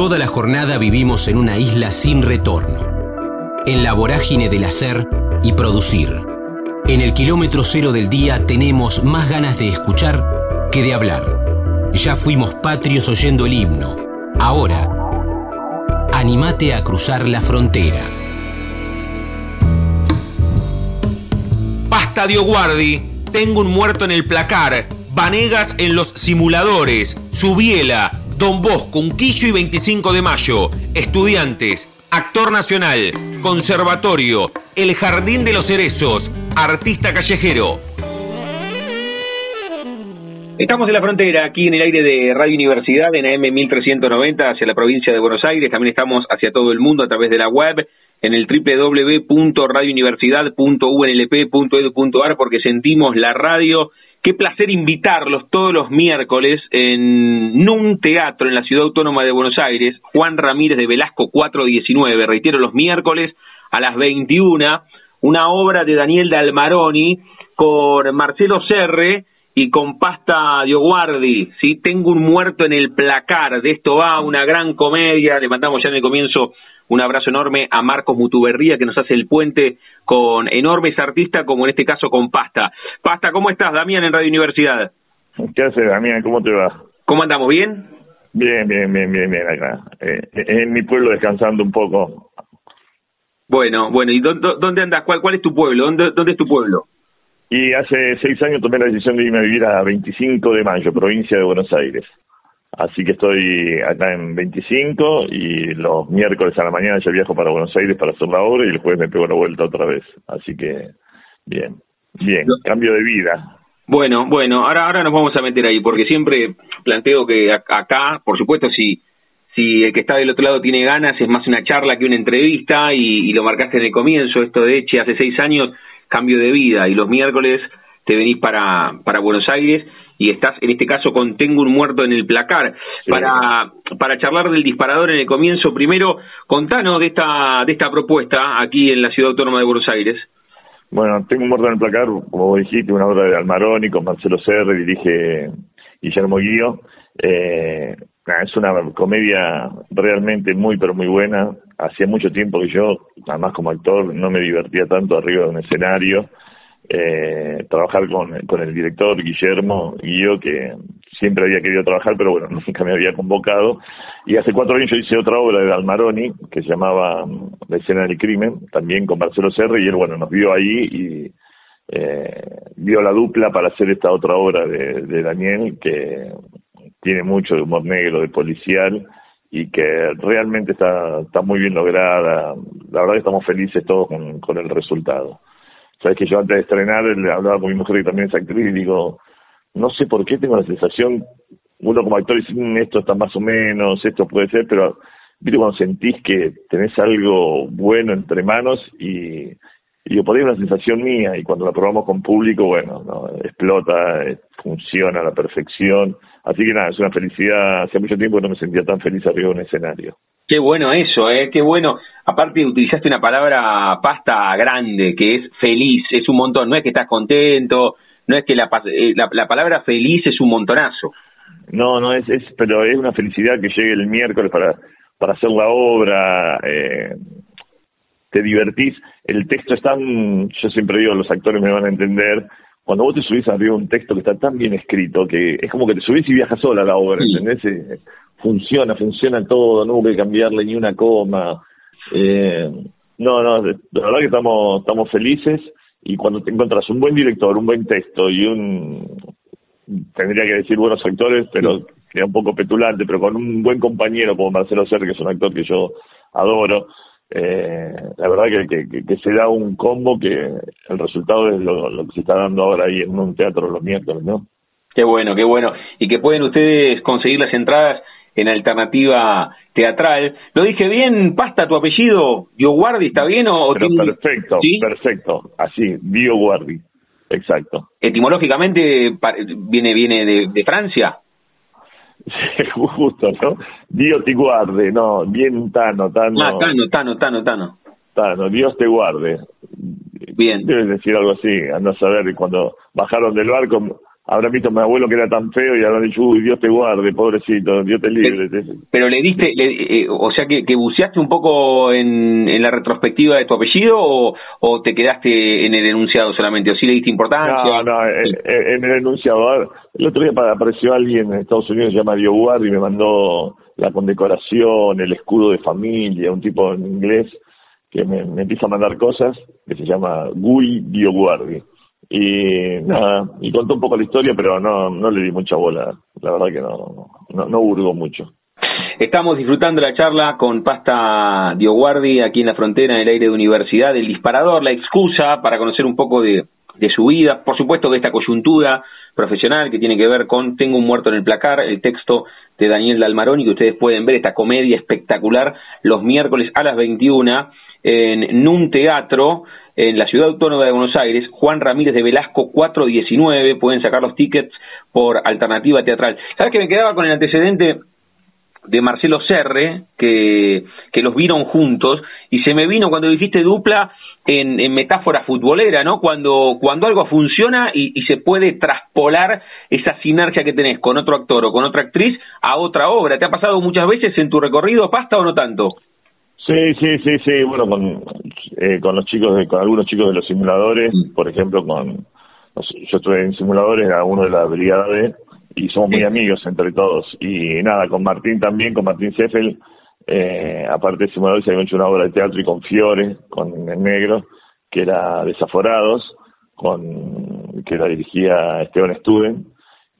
Toda la jornada vivimos en una isla sin retorno, en la vorágine del hacer y producir. En el kilómetro cero del día tenemos más ganas de escuchar que de hablar. Ya fuimos patrios oyendo el himno. Ahora, animate a cruzar la frontera. Pasta Dioguardi, tengo un muerto en el placar, Vanegas en los simuladores, Subiela, Don Bosco, Unquillo y 25 de mayo, estudiantes, actor nacional, conservatorio, el Jardín de los Cerezos, artista callejero. Estamos en la frontera, aquí en el aire de Radio Universidad, en AM 1390, hacia la provincia de Buenos Aires. También estamos hacia todo el mundo a través de la web, en el www.radiouniversidad.unlp.edu.ar, porque sentimos la radio. Qué placer invitarlos todos los miércoles en un teatro en la Ciudad Autónoma de Buenos Aires, Juan Ramírez de Velasco 419, reitero, los miércoles a las 21, una obra de Daniel Dalmaroni con Marcelo Serre, y con pasta Dioguardi, ¿sí? Tengo un muerto en el placar, de esto va una gran comedia, le mandamos ya en el comienzo un abrazo enorme a Marcos Mutuberría que nos hace el puente con enormes artistas como en este caso con Pasta. Pasta, ¿cómo estás, Damián, en Radio Universidad? ¿Qué haces, Damián? ¿Cómo te va? ¿Cómo andamos? ¿Bien? Bien, bien, bien, bien, bien acá. Eh, en mi pueblo descansando un poco. Bueno, bueno, ¿y dónde, dónde andas? ¿Cuál, ¿Cuál es tu pueblo? ¿Dónde, ¿Dónde es tu pueblo? Y hace seis años tomé la decisión de irme a vivir a 25 de mayo, provincia de Buenos Aires. Así que estoy acá en 25 y los miércoles a la mañana ya viajo para Buenos Aires para hacer la obra y el jueves me pego la vuelta otra vez. Así que bien, bien, cambio de vida. Bueno, bueno, ahora ahora nos vamos a meter ahí porque siempre planteo que acá, por supuesto, si si el que está del otro lado tiene ganas, es más una charla que una entrevista y, y lo marcaste en el comienzo, esto de Eche hace seis años cambio de vida y los miércoles te venís para, para Buenos Aires y estás en este caso con Tengo un muerto en el placar. Para, para charlar del disparador en el comienzo, primero contanos de esta, de esta propuesta aquí en la Ciudad Autónoma de Buenos Aires. Bueno, Tengo un muerto en el placar, como dijiste, una obra de Almaroni con Marcelo Serre, dirige Guillermo Guío. Eh, es una comedia realmente muy, pero muy buena. Hacía mucho tiempo que yo, además como actor, no me divertía tanto arriba de un escenario. Eh, trabajar con, con el director Guillermo Guío, que siempre había querido trabajar, pero bueno, nunca me había convocado. Y hace cuatro años yo hice otra obra de Almaroni, que se llamaba La escena del crimen, también con Marcelo Serre, y él, bueno, nos vio ahí y eh, vio la dupla para hacer esta otra obra de, de Daniel, que tiene mucho de humor negro, de policial, y que realmente está, está muy bien lograda. La verdad que estamos felices todos con, con el resultado. Sabes que yo antes de estrenar le hablaba con mi mujer que también es actriz y digo, no sé por qué tengo la sensación, uno como actor dice, mm, esto está más o menos, esto puede ser, pero viste cuando sentís que tenés algo bueno entre manos y, yo por una sensación mía y cuando la probamos con público, bueno, no, explota, eh, funciona a la perfección. Así que nada, es una felicidad. Hace mucho tiempo que no me sentía tan feliz arriba de un escenario. Qué bueno eso, ¿eh? Qué bueno. Aparte utilizaste una palabra pasta grande, que es feliz, es un montón. No es que estás contento, no es que la, eh, la, la palabra feliz es un montonazo. No, no, es, es, pero es una felicidad que llegue el miércoles para, para hacer la obra. Eh, te divertís. El texto es tan, yo siempre digo, los actores me van a entender, cuando vos te subís arriba un texto que está tan bien escrito que es como que te subís y viajas sola a la obra, ¿entendés? Eh, funciona, funciona todo, no hubo que cambiarle ni una coma. Eh, no, no, la verdad que estamos, estamos felices y cuando te encuentras un buen director, un buen texto y un, tendría que decir buenos actores, pero queda un poco petulante, pero con un buen compañero como Marcelo Ser, que es un actor que yo adoro, eh, la verdad que, que, que, se da un combo que el resultado es lo, lo, que se está dando ahora ahí en un teatro los miércoles, ¿no? Qué bueno, qué bueno. Y que pueden ustedes conseguir las entradas en alternativa teatral. ¿Lo dije bien, Pasta, tu apellido? ¿Dioguardi está bien o...? Perfecto, perfecto. Así, Dioguardi, exacto. ¿Etimológicamente viene, viene de, de Francia? justo, ¿no? Dios te guarde, no, bien Tano, Tano. Ah, Tano, Tano, Tano, Tano. Tano, Dios te guarde. Bien. Debes decir algo así, a no saber, cuando bajaron del barco, habrán visto a mi abuelo que era tan feo y habrán dicho, uy, Dios te guarde, pobrecito, Dios te libre. Pero, le diste, eh, o sea, que, que, buceaste un poco en, en la retrospectiva de tu apellido o, o, te quedaste en el enunciado solamente, o sí le diste importancia. No, no, en, el enunciado. El otro día apareció alguien en Estados Unidos, se llama Dio Guardi, y me mandó la condecoración, el escudo de familia, un tipo en inglés que me, me empieza a mandar cosas, que se llama Guy Dio Guardi y nada, y contó un poco la historia, pero no, no le di mucha bola, la verdad que no, no, no hurgó mucho. Estamos disfrutando la charla con Pasta Dioguardi aquí en la frontera, en el aire de universidad, el disparador, la excusa para conocer un poco de, de su vida, por supuesto de esta coyuntura profesional que tiene que ver con Tengo un muerto en el placar, el texto de Daniel Dalmaroni, que ustedes pueden ver esta comedia espectacular los miércoles a las 21 en un teatro en la Ciudad Autónoma de Buenos Aires, Juan Ramírez de Velasco 419, pueden sacar los tickets por alternativa teatral. ¿Sabes que me quedaba con el antecedente de Marcelo Serre, que, que los vieron juntos, y se me vino cuando dijiste dupla en, en metáfora futbolera, ¿no? Cuando, cuando algo funciona y, y, se puede traspolar esa sinergia que tenés con otro actor o con otra actriz a otra obra. ¿Te ha pasado muchas veces en tu recorrido, pasta o no tanto? Sí, sí, sí, sí, bueno, con, eh, con los chicos, de, con algunos chicos de los simuladores, mm. por ejemplo, con, yo estuve en simuladores, era uno de la brigada B, y somos muy amigos entre todos. Y nada, con Martín también, con Martín Seffel, eh, aparte de simuladores, habíamos hecho una obra de teatro y con Fiore, con el negro, que era Desaforados, con, que la dirigía Esteban Studen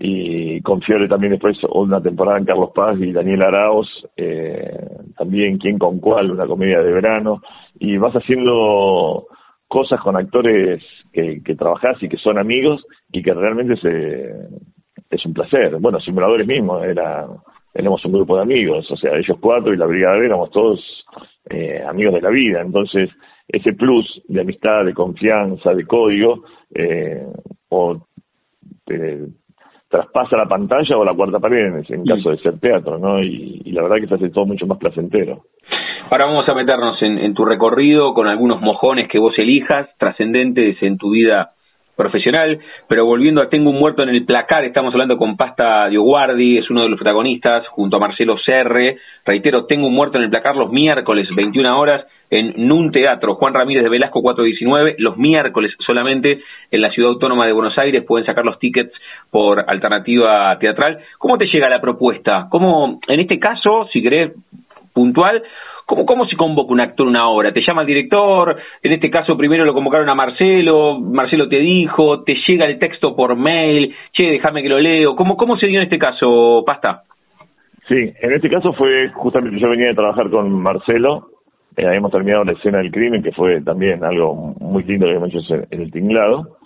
y con también después una temporada en Carlos Paz y Daniel Araos, eh, también Quién con Cuál, una comedia de verano, y vas haciendo cosas con actores que, que trabajás y que son amigos y que realmente se, es un placer. Bueno, simuladores mismos, era, éramos un grupo de amigos, o sea, ellos cuatro y la Brigada B éramos todos eh, amigos de la vida, entonces ese plus de amistad, de confianza, de código, eh, o de, traspasa la pantalla o la cuarta pared en, caso de ser teatro, ¿no? Y, la verdad que se hace todo mucho más placentero. Ahora vamos a meternos en, en tu recorrido con algunos mojones que vos elijas, trascendentes en tu vida profesional, pero volviendo a Tengo un muerto en el placar, estamos hablando con Pasta Dioguardi, es uno de los protagonistas, junto a Marcelo Serre, reitero, Tengo un muerto en el placar los miércoles, 21 horas, en Nun Teatro, Juan Ramírez de Velasco 419, los miércoles solamente en la Ciudad Autónoma de Buenos Aires, pueden sacar los tickets por alternativa teatral. ¿Cómo te llega la propuesta? ¿Cómo, en este caso, si querés puntual, ¿Cómo, ¿Cómo se convoca un actor una obra? ¿Te llama el director? En este caso primero lo convocaron a Marcelo, Marcelo te dijo, te llega el texto por mail, che, déjame que lo leo. ¿Cómo, ¿Cómo se dio en este caso, Pasta? Sí, en este caso fue justamente yo venía de trabajar con Marcelo, eh, habíamos terminado la escena del crimen, que fue también algo muy lindo que habíamos hecho en el tinglado.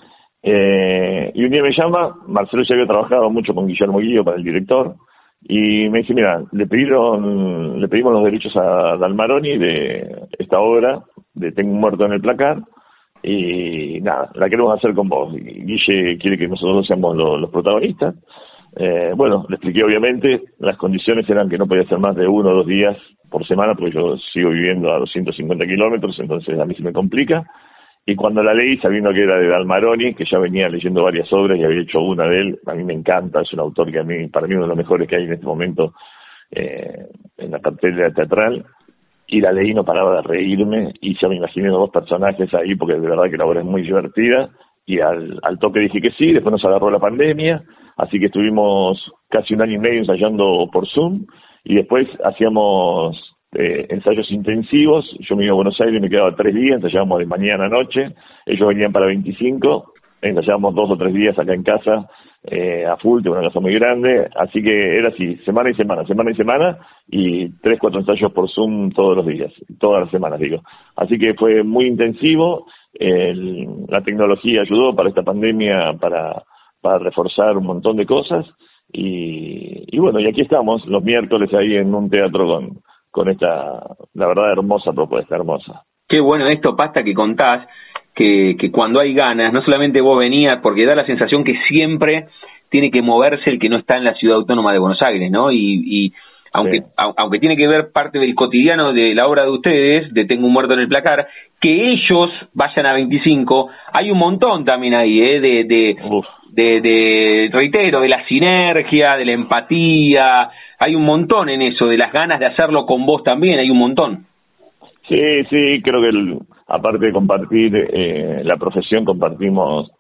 Eh, y un día me llama, Marcelo ya había trabajado mucho con Guillermo Guillo para el director, y me dice, mira, le pidieron, le pedimos los derechos a Dalmaroni de esta obra, de Tengo un muerto en el placar, y nada, la queremos hacer con vos. Guille quiere que nosotros seamos los, protagonistas. Eh, bueno, le expliqué obviamente, las condiciones eran que no podía ser más de uno o dos días por semana, porque yo sigo viviendo a 250 kilómetros, entonces a mí se me complica. Y cuando la leí, sabiendo que era de Dalmaroni, que ya venía leyendo varias obras y había hecho una de él, a mí me encanta, es un autor que a mí, para mí, uno de los mejores que hay en este momento eh, en la cartelera teatral. Y la leí, no paraba de reírme, y ya me imaginé dos personajes ahí, porque de verdad que la obra es muy divertida. Y al, al toque dije que sí, después nos agarró la pandemia, así que estuvimos casi un año y medio ensayando por Zoom, y después hacíamos eh, ensayos intensivos. Yo me iba a Buenos Aires y me quedaba tres días, ensayábamos de mañana a noche. Ellos venían para 25, ensayábamos dos o tres días acá en casa eh, a full, tengo una casa muy grande. Así que era así, semana y semana, semana y semana, y tres, cuatro ensayos por Zoom todos los días, todas las semanas, digo. Así que fue muy intensivo. la tecnología ayudó para esta pandemia para, para reforzar un montón de cosas. Y, y bueno, y aquí estamos los miércoles ahí en un teatro con, con esta, la verdad, hermosa propuesta, hermosa. Qué bueno esto, Pasta, que contás, que, que cuando hay ganas, no solamente vos venías, porque da la sensación que siempre tiene que moverse el que no está en la ciudad autónoma de Buenos Aires, ¿no? Y, y aunque, aunque tiene que ver parte del cotidiano de la obra de ustedes, de Tengo un muerto en el placar, que ellos vayan a 25, hay un montón también ahí, ¿eh? de, de, de, de, reitero, de la sinergia, de la empatía, hay un montón en eso, de las ganas de hacerlo con vos también, hay un montón. Sí, sí, creo que aparte de compartir eh, la profesión, compartimos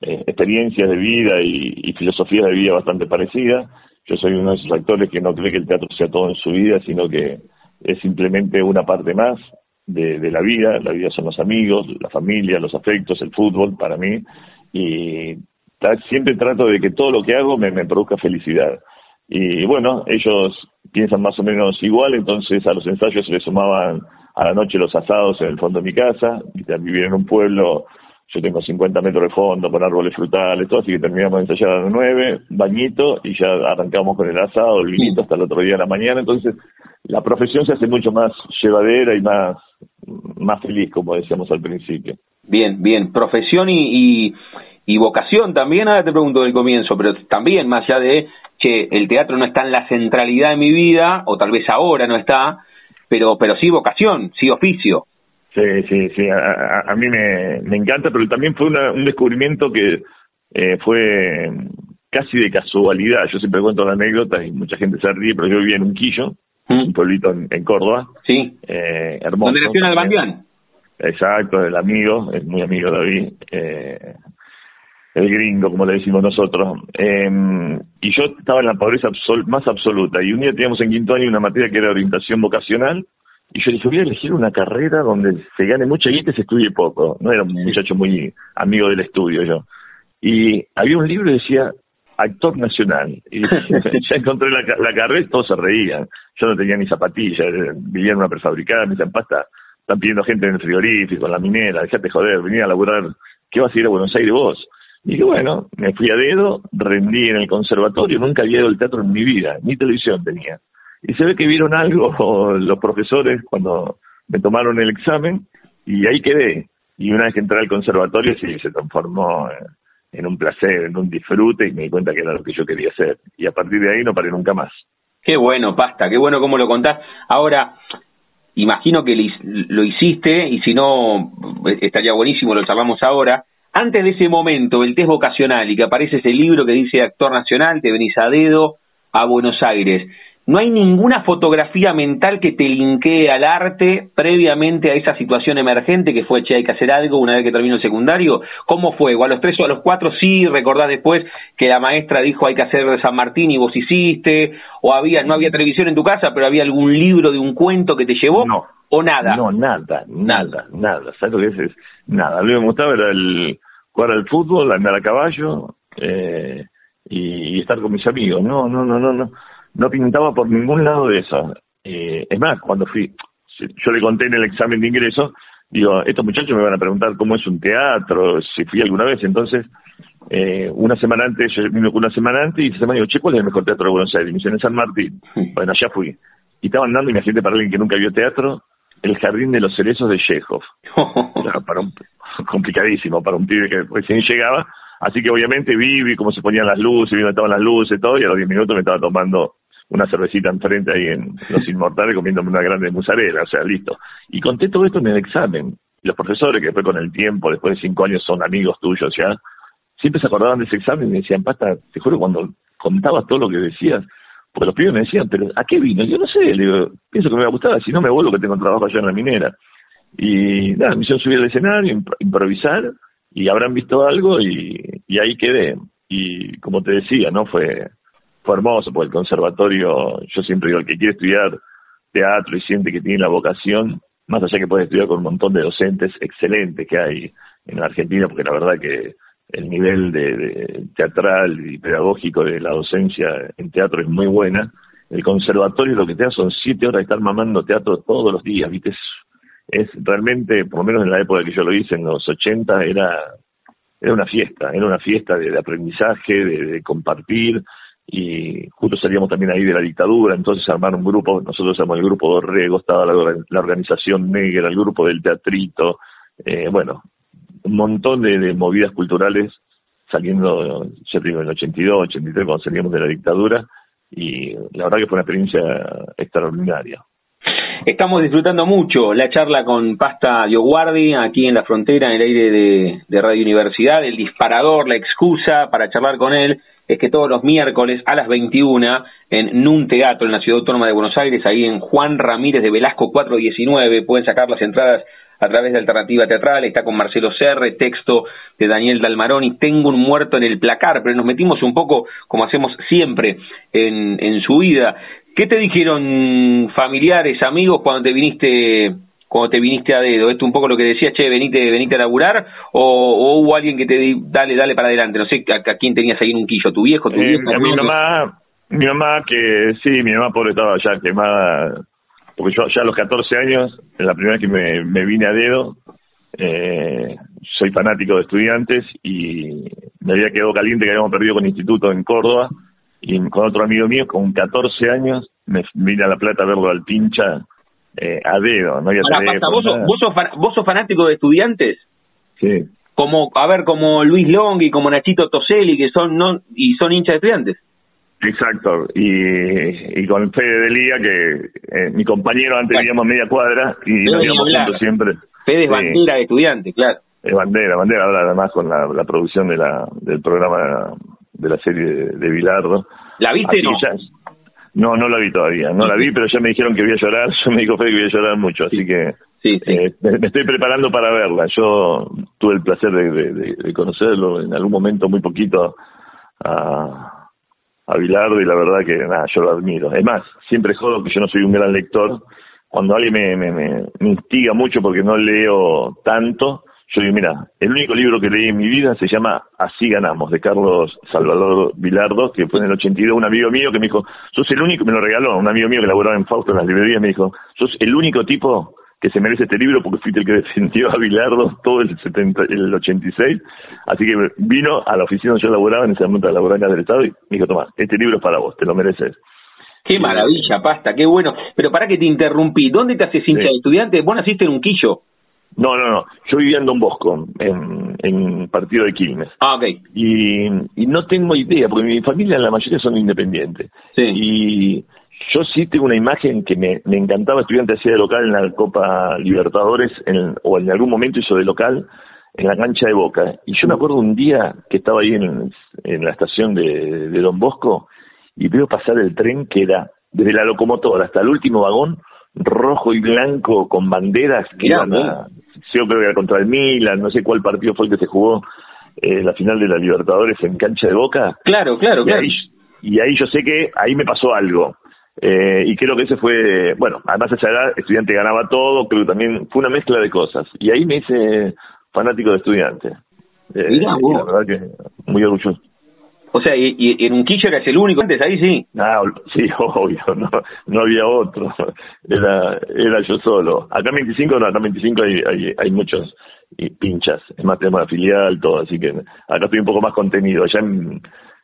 eh, experiencias de vida y, y filosofías de vida bastante parecidas. Yo soy uno de esos actores que no cree que el teatro sea todo en su vida, sino que es simplemente una parte más de, de la vida. La vida son los amigos, la familia, los afectos, el fútbol para mí. Y siempre trato de que todo lo que hago me, me produzca felicidad. Y bueno, ellos piensan más o menos igual, entonces a los ensayos se les sumaban a la noche los asados en el fondo de mi casa, vivir en un pueblo, yo tengo 50 metros de fondo con árboles frutales, todo, así que terminamos de ensayar a las 9, bañito, y ya arrancamos con el asado, el vinito hasta el otro día de la mañana, entonces la profesión se hace mucho más llevadera y más, más feliz, como decíamos al principio. Bien, bien, profesión y, y, y vocación también, ahora te pregunto del comienzo, pero también más allá de que el teatro no está en la centralidad de mi vida, o tal vez ahora no está, pero, pero sí vocación, sí oficio. Sí, sí, sí, a, a mí me, me, encanta, pero también fue un descubrimiento que eh, fue casi de casualidad. Yo siempre cuento la anécdota y mucha gente se ríe, pero yo vivía en Unquillo, ¿Mm? un pueblito en, Córdoba. Sí. Eh, hermoso. ¿Dónde nació Albandián? Exacto, el amigo, es muy amigo David. Eh, el gringo, como le decimos nosotros. Eh, y yo estaba en la pobreza más absoluta. Y un día teníamos en quinto año una materia que era orientación vocacional. Y yo dije, voy a elegir una carrera donde se gane mucha guita y se estudie poco. No era un muchacho muy amigo del estudio yo. Y había un libro que decía actor nacional. Y ya encontré la, la carrera y todos se reían. Yo no tenía ni zapatillas, vivía en una prefabricada, me decían, pasta, están pidiendo gente en el frigorífico, en la minera, dejate joder, venía a laburar, ¿qué vas a ir a Buenos Aires vos? Y que bueno, me fui a dedo, rendí en el conservatorio, nunca había ido al teatro en mi vida, ni televisión tenía. Y se ve que vieron algo los profesores cuando me tomaron el examen y ahí quedé. Y una vez que entré al conservatorio, sí, se transformó en un placer, en un disfrute y me di cuenta que era lo que yo quería hacer. Y a partir de ahí no paré nunca más. Qué bueno, Pasta, qué bueno cómo lo contás. Ahora, imagino que lo hiciste y si no, estaría buenísimo, lo charlamos ahora antes de ese momento, el test vocacional y que aparece ese libro que dice actor nacional, te venís a dedo a Buenos Aires. No hay ninguna fotografía mental que te linkee al arte previamente a esa situación emergente que fue, che, hay que hacer algo una vez que terminó el secundario. ¿Cómo fue? ¿O a los tres o a los cuatro sí recordás después que la maestra dijo hay que hacer San Martín y vos hiciste? ¿O había, no había televisión en tu casa, pero había algún libro de un cuento que te llevó? No. ¿O nada? No, nada, nada, nada. ¿Sabes lo que es? Nada. Lo que me gustaba era el jugar al fútbol, andar a caballo eh, y, estar con mis amigos. No, no, no, no, no. No pintaba por ningún lado de eso. Eh, es más, cuando fui, yo le conté en el examen de ingreso, digo, estos muchachos me van a preguntar cómo es un teatro, si fui alguna vez. Entonces, eh, una semana antes, yo vine una semana antes y esa semana digo, che, ¿cuál es el mejor teatro de Buenos Aires? Y me dicen, en San Martín. Bueno, allá fui. Y estaban dando, imagínate para alguien que nunca vio teatro, el Jardín de los Cerezos de Chekhov. para un, complicadísimo para un pibe que recién llegaba. Así que obviamente vi, vi cómo se ponían las luces, vi dónde estaban las luces y todo, y a los 10 minutos me estaba tomando una cervecita enfrente ahí en Los Inmortales comiéndome una grande musarela, o sea, listo. Y conté todo esto en el examen. Los profesores, que después con el tiempo, después de cinco años, son amigos tuyos ya, siempre se acordaban de ese examen y me decían, pasta, te juro, cuando contabas todo lo que decías, porque los pibes me decían, pero ¿a qué vino? Yo no sé, le digo, pienso que me va a gustar, si no me vuelvo que tengo trabajo allá en la minera. Y nada, me hicieron subir al escenario, improvisar, y habrán visto algo y, y ahí quedé. Y como te decía, ¿no? Fue, fue hermoso, porque el conservatorio, yo siempre digo, el que quiere estudiar teatro y siente que tiene la vocación, más allá que puede estudiar con un montón de docentes excelentes que hay en Argentina, porque la verdad que el nivel de, teatral y pedagógico de la docencia en teatro es muy buena. El conservatorio lo que te da son siete horas de estar mamando teatro todos los días, ¿viste? Es, es realmente, por lo menos en la época que yo lo hice, en los 80, era, era una fiesta, era una fiesta de, aprendizaje, de, compartir, y justo salíamos también ahí de la dictadura, entonces armaron un grupo, nosotros somos el grupo Dorrego, estaba la, organización negra, el grupo del teatrito, eh, bueno, un montón de, movidas culturales saliendo, ya digo, en el 82, 83, cuando salíamos de la dictadura, y la verdad que fue una experiencia extraordinaria. Estamos disfrutando mucho la charla con Pasta Dioguardi aquí en la frontera, en el aire de, de Radio Universidad. El disparador, la excusa para charlar con él es que todos los miércoles a las 21 en NUN Teatro en la Ciudad Autónoma de Buenos Aires, ahí en Juan Ramírez de Velasco 419, pueden sacar las entradas a través de Alternativa Teatral, está con Marcelo Serre, texto de Daniel Dalmaroni, Tengo un muerto en el placar, pero nos metimos un poco, como hacemos siempre en, en su vida. ¿Qué te dijeron familiares, amigos, cuando te viniste cuando te viniste a dedo? ¿Esto un poco lo que decías, che, venite, venite a laburar? ¿O, hubo alguien que te di, dale, dale para adelante? No sé, ¿a, quién tenías ahí en un quillo? ¿Tu viejo, tu eh, vieja? mi mamá, mi mamá que sí, mi mamá pobre estaba ya quemada, porque yo ya a los 14 años, la primera vez que me, me vine a dedo, eh, soy fanático de estudiantes y me había quedado caliente que habíamos perdido con instituto en Córdoba y con otro amigo mío con 14 años me vine a La Plata a verlo al pincha eh, a dedo, no había ¿vos, sos, vos, sos, fanático de estudiantes? Sí. Como, a ver, como Luis Long y como Nachito Toselli, que son no y son hinchas de estudiantes. Exacto, y, y con Fede de Liga, que eh, mi compañero antes vivíamos media cuadra y nos íbamos juntos siempre. Fede es bandera de estudiantes, claro. Es bandera, bandera, ahora además con la, la producción de la, del programa de la serie de, Bilardo. ¿La viste no? No, no la vi todavía, no la vi, pero ya me dijeron que voy a llorar, yo me dijo Fede que voy a llorar mucho, así que sí, eh, me, estoy preparando para verla. Yo tuve el placer de, de, conocerlo en algún momento muy poquito a, a Bilardo y la verdad que nada, yo lo admiro. Es más, siempre jodo que yo no soy un gran lector. Cuando alguien me, me, me instiga mucho porque no leo tanto, yo digo, mira, el único libro que leí en mi vida se llama Así ganamos, de Carlos Salvador Vilardo, que fue en el 82, un amigo mío que me dijo, sos el único, me lo regaló, un amigo mío que laboraba en Fausto en las librerías, me dijo, sos el único tipo que se merece este libro porque fuiste el que defendió a Vilardo todo el, 70, el 86, así que vino a la oficina donde yo laboraba, en ese momento laboraba en del Estado, y me dijo, Tomás, este libro es para vos, te lo mereces. Qué maravilla, pasta, qué bueno. Pero para que te interrumpí, ¿dónde te haces hincha de estudiante? Vos naciste en un quillo. No, no, no. Yo vivía en Don Bosco, en, en partido de Quilmes. Ah, ok. Y, y no tengo idea, porque mi familia la mayoría son independientes. Sí. Y yo sí tengo una imagen que me, me encantaba. Estudiante hacía de local en la Copa Libertadores, en, o en algún momento hizo de local en la cancha de Boca. Y yo me acuerdo un día que estaba ahí en, en la estación de, de Don Bosco y veo pasar el tren que era desde la locomotora hasta el último vagón rojo y blanco con banderas que iban a, yo creo que era contra el Milan, no sé cuál partido fue el que se jugó eh, la final de la Libertadores en cancha de Boca. Claro, claro, y claro. Ahí, y ahí yo sé que ahí me pasó algo. Eh, y creo que ese fue, bueno, además a esa edad estudiante ganaba todo, creo que también fue una mezcla de cosas. Y ahí me hice fanático de estudiante. Eh, la verdad que muy orgulloso. O sea, y, y en Unquillo eras el único antes, ahí sí. Ah, sí, obvio, no, no había otro. Era, era yo solo. Acá en 25, no, acá en 25 hay, hay, hay muchos pinchas. Es más, tenemos la filial, todo, así que acá estoy un poco más contenido. Allá en,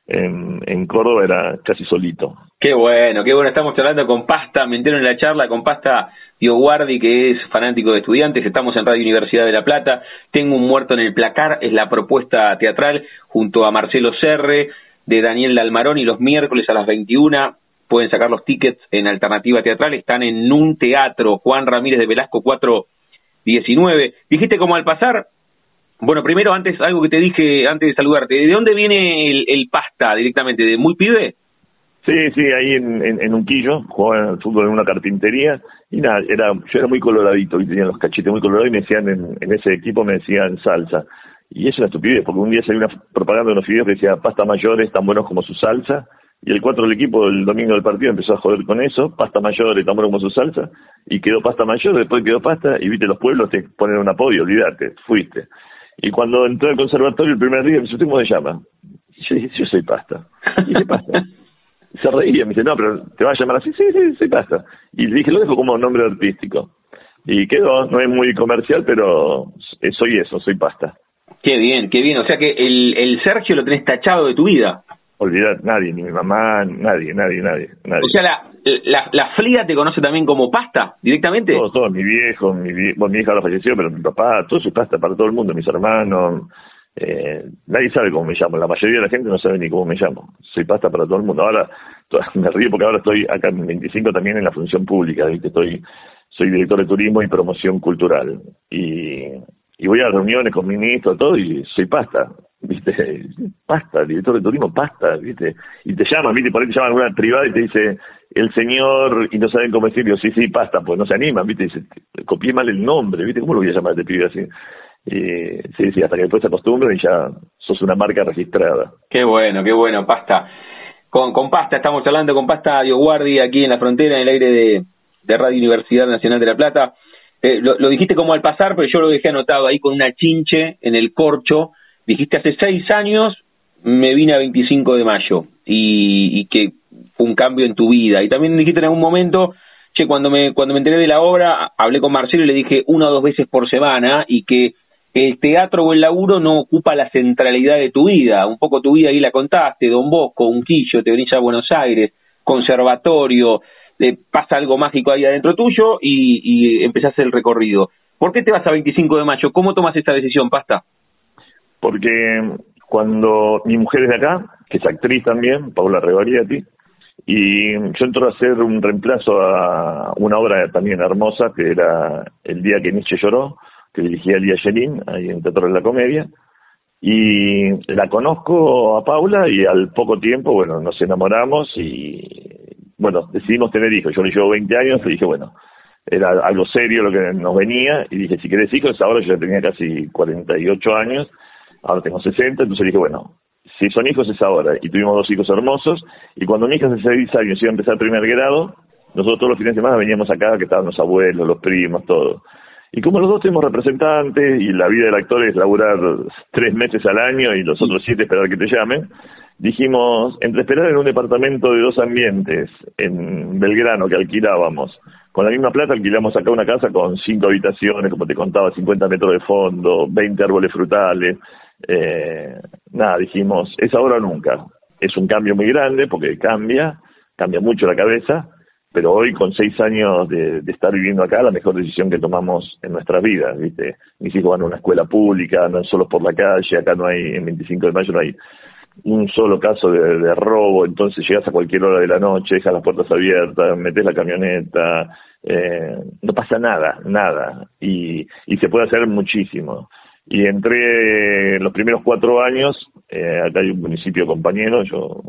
en, en Córdoba era casi solito. Qué bueno, qué bueno. Estamos hablando con Pasta, me entero en la charla, con Pasta Dioguardi, que es fanático de estudiantes. Estamos en Radio Universidad de La Plata. Tengo un muerto en el placar, es la propuesta teatral junto a Marcelo Serre, de Daniel Dalmarón, y los miércoles a las 21 pueden sacar los tickets en Alternativa Teatral. Están en un teatro, Juan Ramírez de Velasco 419. Dijiste como al pasar, bueno, primero, antes, algo que te dije antes de saludarte, ¿de dónde viene el, el pasta directamente? ¿De muy pibe? Sí, sí, ahí en, en, en Unquillo, jugaba el fútbol en una carpintería y nada, era, yo era muy coloradito y tenía los cachetes muy colorados y me decían, en, en ese equipo me decían salsa. Y es una estupidez, porque un día salió una propaganda de unos videos que decía pasta mayores tan buenos como su salsa, y el 4 del equipo el domingo del partido empezó a joder con eso, pasta mayores tan bueno como su salsa, y quedó pasta mayor, después quedó pasta, y viste los pueblos te ponen un apoyo, olvídate, fuiste. Y cuando entré al conservatorio el primer día, me dice, ¿cómo se llama? Y yo dije, yo soy pasta. Y dice, pasta. se reía, me dice, no, pero ¿te vas a llamar así? Sí, sí, soy pasta. Y le dije, lo dejo como nombre artístico. Y quedó, no es muy comercial, pero soy eso, soy pasta. Qué bien, qué bien. O sea que el, el Sergio lo tenés tachado de tu vida. Olvidar, nadie, ni mi mamá, nadie, nadie, nadie. nadie. O sea, la, la, la fría te conoce también como pasta, directamente. Todo, todo, mi viejo, mi, bueno, mi hija lo falleció, pero mi papá, todo su pasta para todo el mundo, mis hermanos. Eh, nadie sabe cómo me llamo, la mayoría de la gente no sabe ni cómo me llamo. Soy pasta para todo el mundo. Ahora me río porque ahora estoy acá en 25 también en la función pública, ¿viste? Estoy, soy director de turismo y promoción cultural. Y, voy a reuniones con ministros, todo, y soy pasta. ¿viste? Pasta, director de turismo, pasta, ¿viste? Y te llaman, ¿viste? Por ahí te llaman a una privada y te dice, el señor, y no saben cómo decirlo, sí, sí, pasta, pues no se animan, ¿viste? Copié mal el nombre, ¿viste? ¿Cómo lo voy a llamar de pibe así? Y, sí, sí, hasta que después se acostumbran y ya sos una marca registrada. Qué bueno, qué bueno, pasta. Con, con pasta, estamos hablando con pasta Guardi aquí en la frontera, en el aire de, de Radio Universidad Nacional de La Plata. Eh, lo, dijiste como al pasar, pero yo lo dejé anotado ahí con una chinche en el corcho dijiste hace seis años me vine a 25 de mayo y, que fue un cambio en tu vida. Y también dijiste en algún momento, che, cuando me, cuando me enteré de la obra, hablé con Marcelo y le dije una o dos veces por semana y que el teatro o el laburo no ocupa la centralidad de tu vida. Un poco tu vida ahí la contaste, Don Bosco, Unquillo, te venís Buenos Aires, conservatorio, eh, pasa algo mágico ahí adentro tuyo y, y empezás el recorrido. ¿Por qué te vas a 25 de mayo? ¿Cómo tomas esta decisión, Pasta? porque cuando mi mujer es de acá, que es actriz también, Paula Rebarietti, y yo entro a hacer un reemplazo a una obra también hermosa, que era El día que Nietzsche lloró, que dirigía Lía Yelin, ahí en Teatro de la Comedia, y la conozco a Paula y al poco tiempo, bueno, nos enamoramos y, bueno, decidimos tener hijos. Yo le llevo 20 años y dije, bueno, era algo serio lo que nos venía y dije, si querés hijos, ahora yo ya tenía casi 48 años ahora tengo 60, entonces dije, bueno, si son hijos es ahora. Y tuvimos dos hijos hermosos, y cuando mi hija hace seis años iba a empezar primer grado, nosotros todos los fines de semana veníamos acá, que estaban los abuelos, los primos, todo. Y como los dos tenemos representantes, y la vida del actor es laburar tres meses al año y los otros siete esperar que te llamen, dijimos, entre esperar en un departamento de dos ambientes en Belgrano que alquilábamos, con la misma plata alquilamos acá una casa con cinco habitaciones, como te contaba, 50 metros de fondo, 20 árboles frutales, eh, nada, dijimos, es ahora o nunca. Es un cambio muy grande porque cambia, cambia mucho la cabeza, pero hoy con seis años de, estar viviendo acá, la mejor decisión que tomamos en nuestras vidas, ¿viste? Mis hijos van a una escuela pública, no solo por la calle, acá no hay, en 25 de mayo no hay un solo caso de, robo, entonces llegas a cualquier hora de la noche, dejas las puertas abiertas, metes la camioneta, eh, no pasa nada, nada, y, se puede hacer muchísimo y entré los primeros cuatro años, eh, acá hay un municipio compañero, yo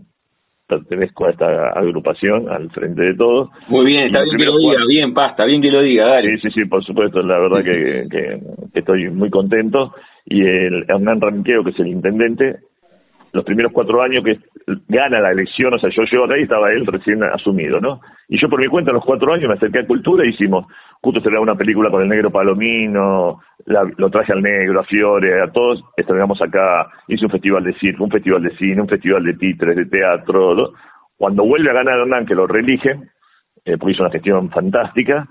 pertenezco a esta agrupación al frente de todo. Muy bien, está bien que lo diga, bien, pasta, bien que lo diga, dale. Sí, sí, sí, por supuesto, la verdad que, que, estoy muy contento. Y el Hernán Ranqueo, que es el intendente, los primeros cuatro años que gana la elección, o sea, yo llego y estaba él recién asumido, ¿no? Y yo por mi cuenta, en los cuatro años me acerqué a Cultura y hicimos, justo se una película con el negro Palomino, lo traje al negro, a Fiore, a todos, estrenamos acá, hice un festival de circo, un festival de cine, un festival de títeres, de teatro, cuando vuelve a ganar Hernán, que lo reelige, eh, porque hizo una gestión fantástica,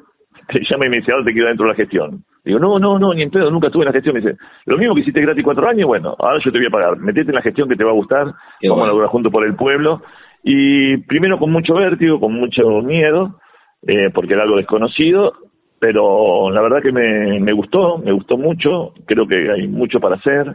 te llama y me dice, ahora te quedo dentro de la gestión. Digo, no, no, no, ni en pedo, nunca estuve en la gestión. Me dice, lo mismo que hiciste gratis cuatro años, bueno, ahora yo te voy a pagar. Metete en la gestión que te va a gustar, vamos a laburar junto por el pueblo. Y primero con mucho vértigo, con mucho miedo, eh, porque era algo desconocido, pero la verdad que me, me gustó, me gustó mucho, creo que hay mucho para hacer,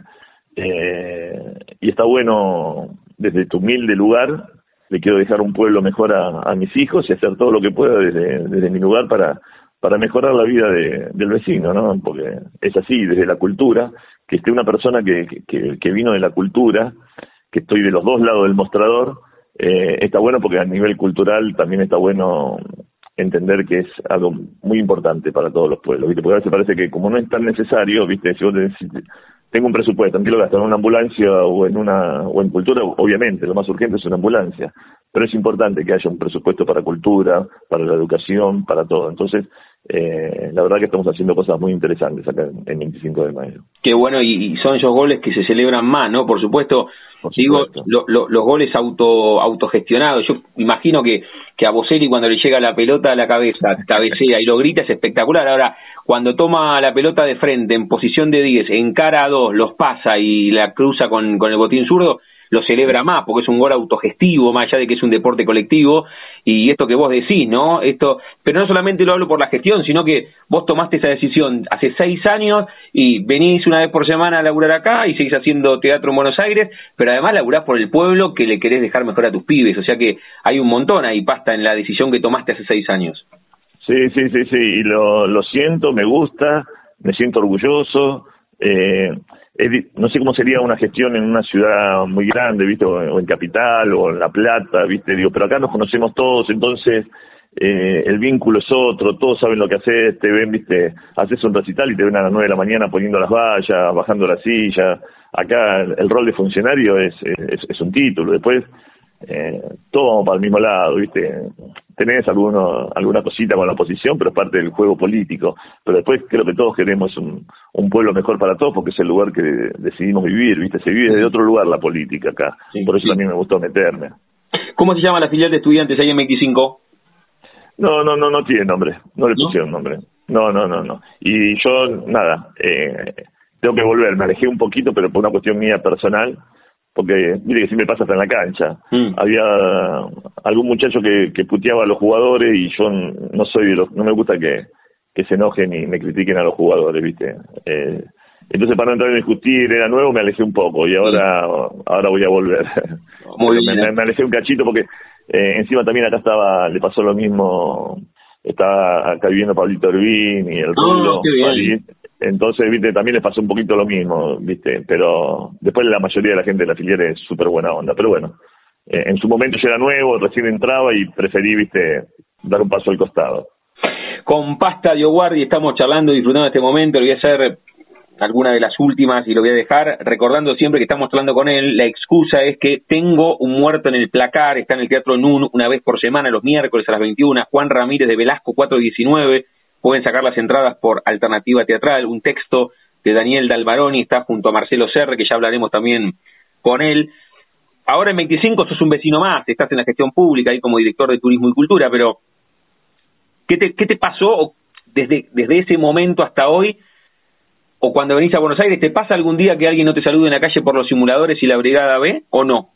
eh, y está bueno desde tu humilde lugar, le quiero dejar un pueblo mejor a, a mis hijos y hacer todo lo que pueda desde, desde mi lugar para para mejorar la vida de, del vecino, ¿no? Porque es así, desde la cultura, que esté una persona que, que, vino de la cultura, que estoy de los dos lados del mostrador, eh, está bueno porque a nivel cultural también está bueno entender que es algo muy importante para todos los pueblos, ¿viste? Porque a veces parece que como no es tan necesario, ¿viste? Si vos tengo un presupuesto, ¿en qué lo gasto? ¿En una ambulancia o en una o en cultura? Obviamente, lo más urgente es una ambulancia, pero es importante que haya un presupuesto para cultura, para la educación, para todo. Entonces, eh, la verdad que estamos haciendo cosas muy interesantes acá en, 25 de mayo. Qué bueno, y, son esos goles que se celebran más, ¿no? Por supuesto, digo, los goles auto autogestionados. Yo imagino que, que a Boselli cuando le llega la pelota a la cabeza, cabecea y lo grita es espectacular. Ahora, cuando toma la pelota de frente en posición de 10, en cara a dos, los pasa y la cruza con, con el botín zurdo, lo celebra más, porque es un gol autogestivo, más allá de que es un deporte colectivo, y esto que vos decís, ¿no? Esto, pero no solamente lo hablo por la gestión, sino que vos tomaste esa decisión hace seis años y venís una vez por semana a laburar acá y seguís haciendo teatro en Buenos Aires, pero además laburás por el pueblo que le querés dejar mejor a tus pibes, o sea que hay un montón ahí pasta en la decisión que tomaste hace seis años. Sí, sí, sí, sí, y lo, lo siento, me gusta, me siento orgulloso. Eh, no sé cómo sería una gestión en una ciudad muy grande, ¿viste? O, en Capital o en La Plata, ¿viste? Digo, pero acá nos conocemos todos, entonces eh, el vínculo es otro, todos saben lo que haces, te ven, ¿viste? Haces un recital y te ven a las nueve de la mañana poniendo las vallas, bajando la silla. Acá el, rol de funcionario es, es, es un título. Después eh, todos vamos para el mismo lado, ¿viste? Tenés alguno, alguna cosita con la oposición, pero es parte del juego político. Pero después creo que todos queremos un, un pueblo mejor para todos porque es el lugar que decidimos vivir, ¿viste? Se vive desde otro lugar la política acá. Por eso a mí me gustó meterme. ¿Cómo se llama la filial de estudiantes ahí en 25? No, no, no, no tiene nombre. No le pusieron nombre. No, no, no, no. Y yo, nada, eh, tengo que volver. Me alejé un poquito, pero por una cuestión mía personal porque mire que si me pasa hasta en la cancha. Mm. Había algún muchacho que, que puteaba a los jugadores y yo no soy de los, no me gusta que, que se enojen y me critiquen a los jugadores, ¿viste? Eh, entonces para no entrar en discutir, era nuevo, me alejé un poco y ahora ahora voy a volver. Muy bien. Me, alejé un cachito porque eh, encima también acá estaba, le pasó lo mismo, estaba acá viviendo Pablito Urbín y el ah, Rulo, entonces, viste, también les pasó un poquito lo mismo, viste, pero después la mayoría de la gente de la filial es súper buena onda, pero bueno, eh, en su momento yo era nuevo, recién entraba y preferí, viste, dar un paso al costado. Con Pasta Dioguardi estamos charlando, disfrutando de este momento, le voy a hacer alguna de las últimas y lo voy a dejar recordando siempre que estamos hablando con él, la excusa es que tengo un muerto en el placar, está en el Teatro NUN una vez por semana, los miércoles a las 21, Juan Ramírez de Velasco 419, pueden sacar las entradas por Alternativa Teatral, un texto de Daniel Dalbaroni, está junto a Marcelo Serre, que ya hablaremos también con él. Ahora en 25 sos un vecino más, estás en la gestión pública ahí como director de Turismo y Cultura, pero ¿qué te, pasó desde, desde ese momento hasta hoy? ¿O cuando venís a Buenos Aires, te pasa algún día que alguien no te salude en la calle por los simuladores y la Brigada B o no?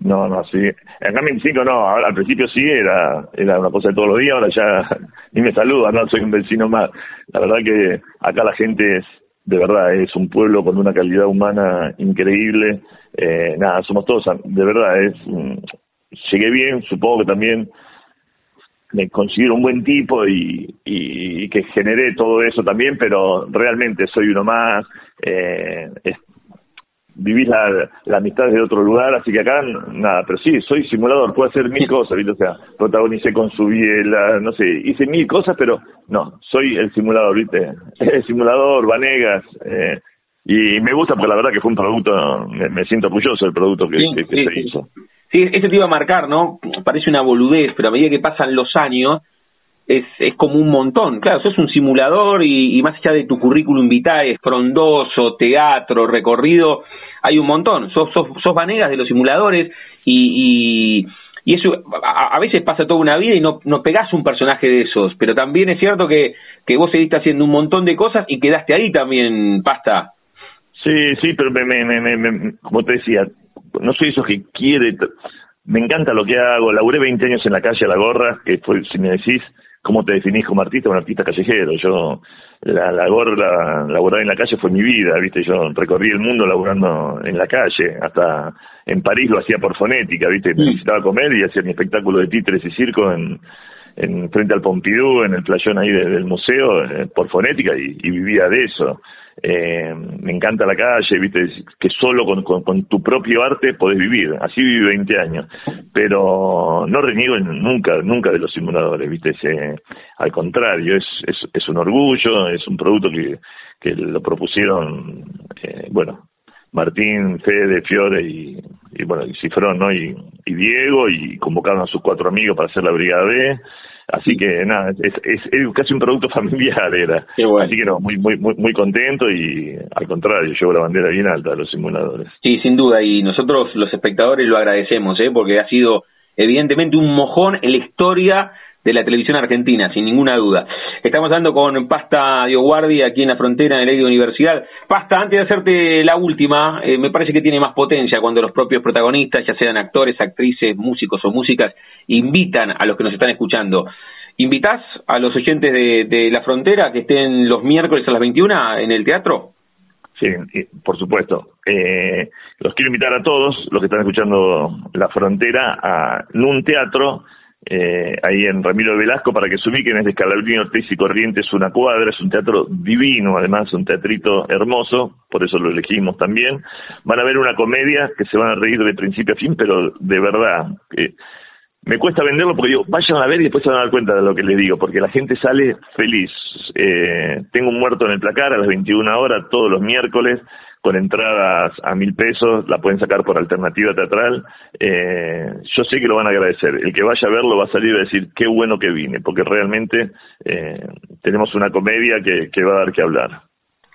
No, no, sí. En 25 no, al principio sí era, era una cosa de todos los días, ahora ya ni me saluda, no, soy un vecino más. La verdad que acá la gente es, de verdad, es un pueblo con una calidad humana increíble. Eh, nada, somos todos, de verdad, es, llegué bien, supongo que también me considero un buen tipo y, y, que generé todo eso también, pero realmente soy uno más. Eh, vivís la, la amistad de otro lugar, así que acá nada, pero sí, soy simulador, puedo hacer mil cosas, ¿viste? O sea, protagonicé con su biela, no sé, hice mil cosas, pero no, soy el simulador, ¿viste? El simulador, Vanegas, eh, y me gusta porque la verdad que fue un producto, me, siento orgulloso del producto que, se hizo. Sí, eso te iba a marcar, ¿no? Parece una boludez, pero a medida que pasan los años, es, es como un montón. Claro, sos un simulador y, más allá de tu currículum vitae, frondoso, teatro, recorrido, hay un montón. Sos, sos, sos vanegas de los simuladores y, y, eso a, veces pasa toda una vida y no, no pegás un personaje de esos, pero también es cierto que, que vos seguiste haciendo un montón de cosas y quedaste ahí también, pasta. Sí, sí, pero me, me, me, como te decía, no soy eso que quiere, me encanta lo que hago, laburé 20 años en la calle a la gorra, que fue, si me decís, ¿cómo te definís como artista? Un artista callejero. Yo, la, la gorra, laburar en la calle fue mi vida, ¿viste? Yo recorrí el mundo laburando en la calle, hasta en París lo hacía por fonética, ¿viste? Me necesitaba comer y hacía mi espectáculo de títeres y circo en, en frente al Pompidou, en el playón ahí del museo, eh, por fonética y, y vivía de eso eh, me encanta la calle, viste, que solo con, con, tu propio arte podés vivir, así viví 20 años, pero no reniego nunca, nunca de los simuladores, viste, al contrario, es, es, un orgullo, es un producto que, lo propusieron, eh, bueno, Martín, Fede, Fiore y, y bueno, y Cifrón, ¿no? Y, y Diego, y convocaron a sus cuatro amigos para hacer la Brigada B, Así que nada, es, es, casi un producto familiar era. Así que no, muy, muy, muy, muy contento y al contrario, llevo la bandera bien alta de los simuladores. Sí, sin duda, y nosotros los espectadores lo agradecemos, ¿eh? porque ha sido evidentemente un mojón en la historia de la televisión argentina, sin ninguna duda. Estamos hablando con Pasta Dioguardi aquí en la frontera, en el de Universidad. Pasta, antes de hacerte la última, eh, me parece que tiene más potencia cuando los propios protagonistas, ya sean actores, actrices, músicos o músicas, invitan a los que nos están escuchando. ¿Invitás a los oyentes de, la frontera que estén los miércoles a las 21 en el teatro? Sí, por supuesto. Eh, los quiero invitar a todos los que están escuchando La Frontera a un teatro eh, ahí en Ramiro Velasco para que se ubiquen, es de Escalabrini, Ortiz y Corrientes, una cuadra, es un teatro divino, además un teatrito hermoso, por eso lo elegimos también. Van a ver una comedia que se van a reír de principio a fin, pero de verdad, eh, me cuesta venderlo porque digo, vayan a ver y después se van a dar cuenta de lo que les digo, porque la gente sale feliz. Eh, tengo un muerto en el placar a las 21 horas todos los miércoles con entradas a mil pesos, la pueden sacar por alternativa teatral. Eh, yo sé que lo van a agradecer. El que vaya a verlo va a salir a decir qué bueno que vine, porque realmente eh, tenemos una comedia que, que va a dar que hablar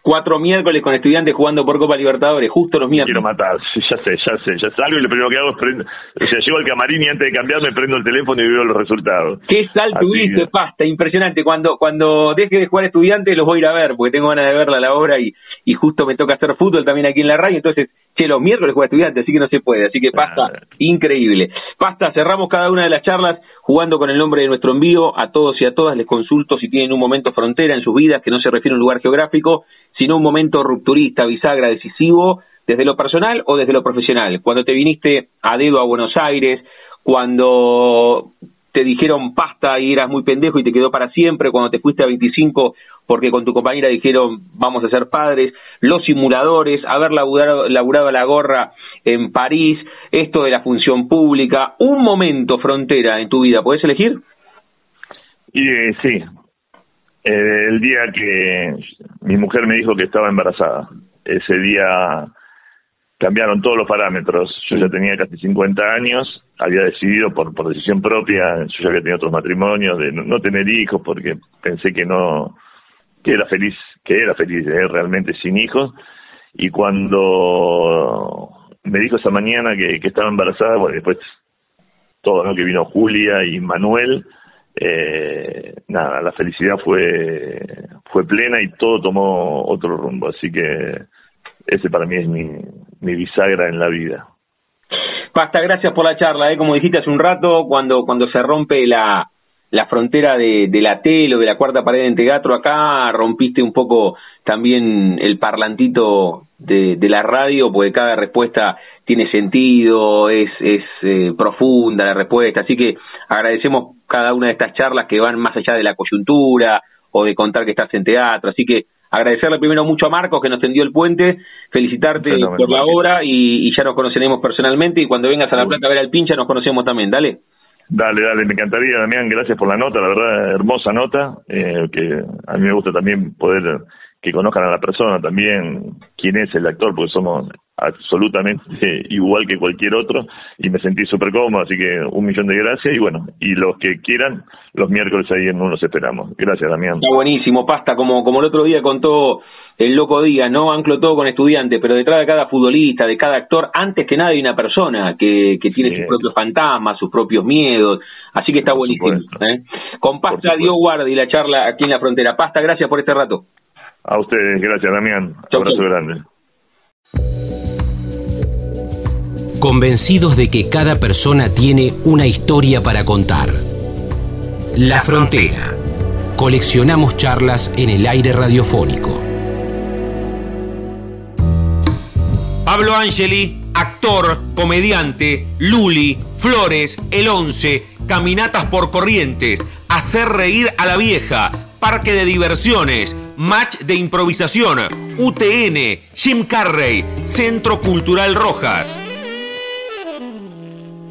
cuatro miércoles con estudiantes jugando por Copa Libertadores, justo los miércoles. Quiero matar, ya sé, ya sé, ya salgo y lo primero que hago es prendo, o sea, llego al camarín y antes de cambiarme prendo el teléfono y veo los resultados. Qué salto tuviste, pasta, impresionante. Cuando cuando deje de jugar estudiantes los voy a ir a ver, porque tengo ganas de verla a la obra y, y justo me toca hacer fútbol también aquí en la radio, entonces, che, los miércoles juega estudiantes, así que no se puede, así que pasta, increíble. Pasta, cerramos cada una de las charlas jugando con el nombre de nuestro envío, a todos y a todas les consulto si tienen un momento frontera en sus vidas que no se refiere a un lugar geográfico, sino un momento rupturista, bisagra, decisivo, desde lo personal o desde lo profesional. Cuando te viniste a dedo a Buenos Aires, cuando te dijeron pasta y eras muy pendejo y te quedó para siempre, cuando te fuiste a 25 porque con tu compañera dijeron vamos a ser padres, los simuladores, haber laburado, la gorra en París, esto de la función pública, un momento frontera en tu vida, ¿puedes elegir? Y eh, sí, eh, el día que mi mujer me dijo que estaba embarazada. Ese día cambiaron todos los parámetros. Yo ya tenía casi 50 años, había decidido por, por decisión propia, yo ya había tenido otros matrimonios, de no, tener hijos porque pensé que no, que era feliz, que era feliz eh, realmente sin hijos. Y cuando me dijo esa mañana que, que estaba embarazada, bueno, después todo, ¿no? Que vino Julia y Manuel, eh, nada, la felicidad fue, fue plena y todo tomó otro rumbo, así que ese para mí es mi, bisagra en la vida. Pasta, gracias por la charla, ¿eh? como dijiste hace un rato, cuando, cuando se rompe la, la frontera de, de la tele o de la cuarta pared en teatro, acá rompiste un poco también el parlantito de, de la radio, porque cada respuesta tiene sentido, es, es eh, profunda la respuesta, así que agradecemos cada una de estas charlas que van más allá de la coyuntura o de contar que estás en teatro, así que agradecerle primero mucho a Marcos que nos tendió el puente, felicitarte por la obra y, ya nos conoceremos personalmente y cuando vengas a La Plata a ver al pincha nos conocemos también, dale. Dale, dale, me encantaría, Damián, gracias por la nota, la verdad, hermosa nota, eh, que a mí me gusta también poder que conozcan a la persona también, quién es el actor, porque somos absolutamente igual que cualquier otro y me sentí súper cómodo, así que un millón de gracias y bueno, y los que quieran, los miércoles ahí en uno esperamos. Gracias, Damián. Está buenísimo, Pasta, como, como el otro día contó el loco Díaz, ¿no? Anclo todo con estudiantes, pero detrás de cada futbolista, de cada actor, antes que nada hay una persona que, que tiene sus propios fantasmas, sus propios miedos, así que está buenísimo. ¿eh? Con Pasta Dio y la charla aquí en la frontera. Pasta, gracias por este rato. A ustedes, gracias Damián. Un abrazo grande. Convencidos de que cada persona tiene una historia para contar. La Frontera. Coleccionamos charlas en el aire radiofónico. Pablo Angeli, actor, comediante, Luli, Flores, El Once, Caminatas por Corrientes, Hacer Reír a la Vieja, Parque de Diversiones, Match de Improvisación, UTN, Jim Carrey, Centro Cultural Rojas.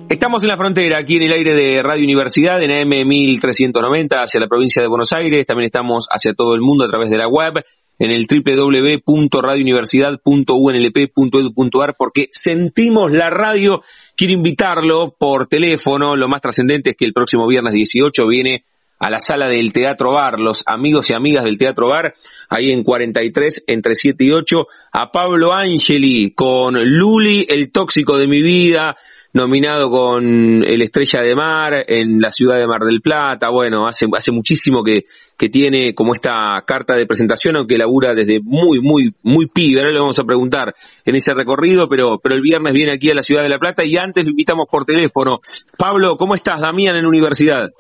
Estamos en la frontera, aquí en el aire de Radio Universidad, en AM 1390, hacia la provincia de Buenos Aires. También estamos hacia todo el mundo a través de la web, en el www.radiouniversidad.unlp.edu.ar, porque sentimos la radio. Quiero invitarlo por teléfono. Lo más trascendente es que el próximo viernes 18 viene a la sala del Teatro Bar, los amigos y amigas del Teatro Bar, ahí en 43, entre 7 y 8, a Pablo Angeli con Luli, el tóxico de mi vida, nominado con el Estrella de Mar en la ciudad de Mar del Plata. Bueno, hace, hace muchísimo que, que tiene como esta carta de presentación, aunque labura desde muy, muy, muy pibe. Ahora le vamos a preguntar en ese recorrido, pero, pero el viernes viene aquí a la ciudad de La Plata y antes lo invitamos por teléfono. Pablo, ¿cómo estás? Damián en Universidad.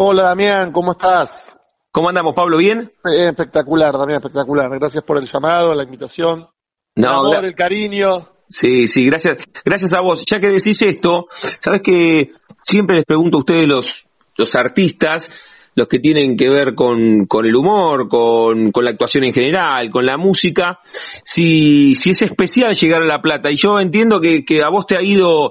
Hola Damián, ¿cómo estás? ¿Cómo andamos, Pablo? ¿Bien? Eh, espectacular, Damián, espectacular. Gracias por el llamado, la invitación. No, el amor, el cariño. Sí, sí, gracias. Gracias a vos. Ya que decís esto, sabes que siempre les pregunto a ustedes los, los artistas, los que tienen que ver con, con el humor, con, con, la actuación en general, con la música, si, si es especial llegar a La Plata. Y yo entiendo que, que a vos te ha ido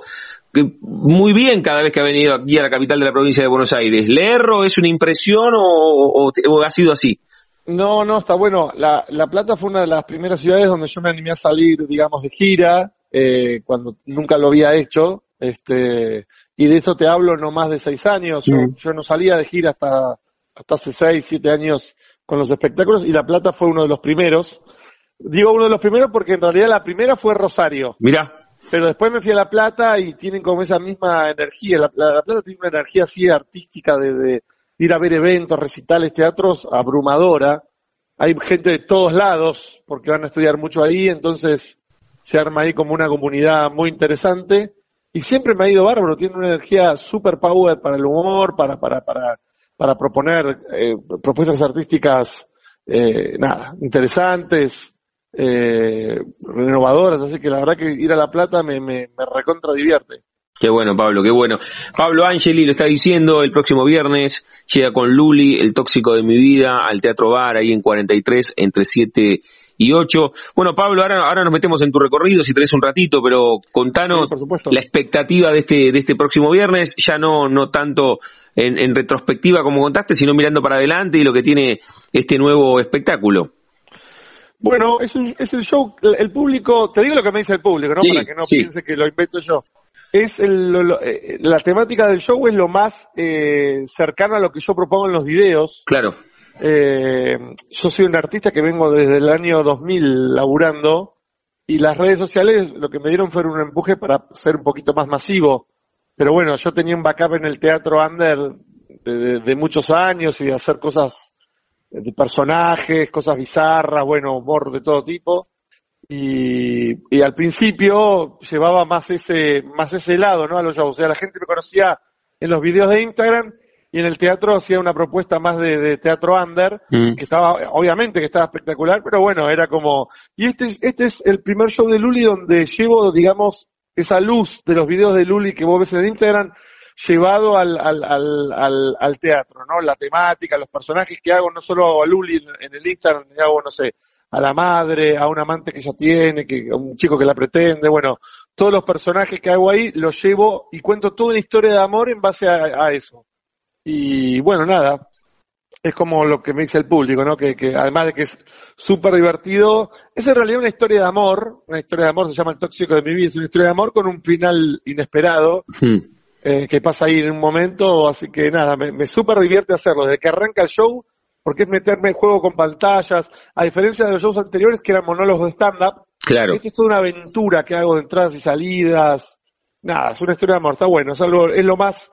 muy bien cada vez que ha venido aquí a la capital de la provincia de Buenos Aires. ¿Le erro? ¿Es una impresión o, o ha sido así? No, no, está bueno. La, la, Plata fue una de las primeras ciudades donde yo me animé a salir, digamos, de gira, eh, cuando nunca lo había hecho. Este, y de eso te hablo no más de seis años. Yo, mm. yo no salía de gira hasta, hasta hace seis, siete años con los espectáculos y La Plata fue uno de los primeros. Digo uno de los primeros porque en realidad la primera fue Rosario. Mira. Pero después me fui a La Plata y tienen como esa misma energía. La, la, Plata tiene una energía así artística de, de ir a ver eventos, recitales, teatros, abrumadora. Hay gente de todos lados, porque van a estudiar mucho ahí, entonces se arma ahí como una comunidad muy interesante. Y siempre me ha ido bárbaro, tiene una energía super power para el humor, para, para, para, para proponer eh, propuestas artísticas, eh, nada, interesantes, eh, renovadoras, así que la verdad que ir a La Plata me, me, me recontra divierte. Qué bueno, Pablo, qué bueno. Pablo Angeli lo está diciendo el próximo viernes, llega con Luli, el tóxico de mi vida, al Teatro Bar, ahí en 43, entre 7 y 8. Bueno, Pablo, ahora, ahora nos metemos en tu recorrido, si tenés un ratito, pero contanos la expectativa de este, de este próximo viernes, ya no, no tanto en, en retrospectiva como contaste, sino mirando para adelante y lo que tiene este nuevo espectáculo. Bueno, es, un, es el show, el público, te digo lo que me dice el público, ¿no? Para que no piense que lo invento yo es eh, la temática del show es lo más eh, cercano a lo que yo propongo en los videos. Claro. Eh, yo soy un artista que vengo desde el año 2000 laburando y las redes sociales lo que me dieron fue un empuje para ser un poquito más masivo. Pero bueno, yo tenía un backup en el teatro under de, de muchos años y de hacer cosas de personajes, cosas bizarras, bueno, humor de todo tipo. Y, y, al principio llevaba más ese, más ese lado, ¿no? A los shows. O sea, la gente me conocía en los videos de Instagram y en el teatro hacía una propuesta más de, teatro under, mm. que estaba, obviamente que estaba espectacular, pero bueno, era como, y este, este es el primer show de Luli donde llevo, digamos, esa luz de los videos de Luli que vos ves en Instagram, llevado al, al, al, al, teatro, ¿no? La temática, los personajes que hago, no solo hago a Luli en, el Instagram, hago, no sé, a la madre, a un amante que ya tiene, que, a un chico que la pretende, bueno, todos los personajes que hago ahí los llevo y cuento toda una historia de amor en base a, eso. Y bueno, nada, es como lo que me dice el público, ¿no? Que, además de que es súper divertido, es en realidad una historia de amor, una historia de amor, se llama El Tóxico de mi vida, es una historia de amor con un final inesperado. Hmm. Eh, que pasa ahí en un momento, así que nada, me, me súper divierte hacerlo. Desde que arranca el show, porque es meterme en juego con pantallas, a diferencia de los shows anteriores que eran monólogos de stand-up. Claro. Esto es toda una aventura que hago de entradas y salidas. Nada, es una historia de amor, está bueno, es algo, es lo más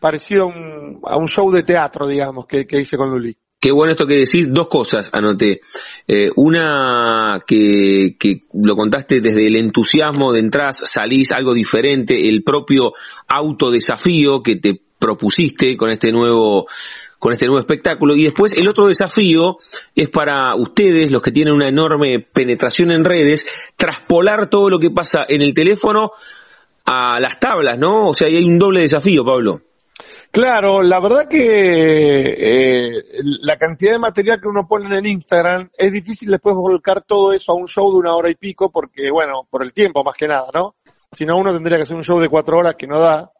parecido a un, a un show de teatro, digamos, que, que hice con Luli. Qué bueno esto que decís, dos cosas anoté. Eh, una que, que lo contaste desde el entusiasmo de entradas, salís algo diferente, el propio autodesafío que te propusiste con este nuevo con este nuevo espectáculo. Y después el otro desafío es para ustedes, los que tienen una enorme penetración en redes, traspolar todo lo que pasa en el teléfono a las tablas, ¿no? O sea, hay un doble desafío, Pablo. Claro, la verdad que eh, la cantidad de material que uno pone en Instagram es difícil después volcar todo eso a un show de una hora y pico porque, bueno, por el tiempo más que nada, ¿no? Si no, uno tendría que hacer un show de cuatro horas que no da.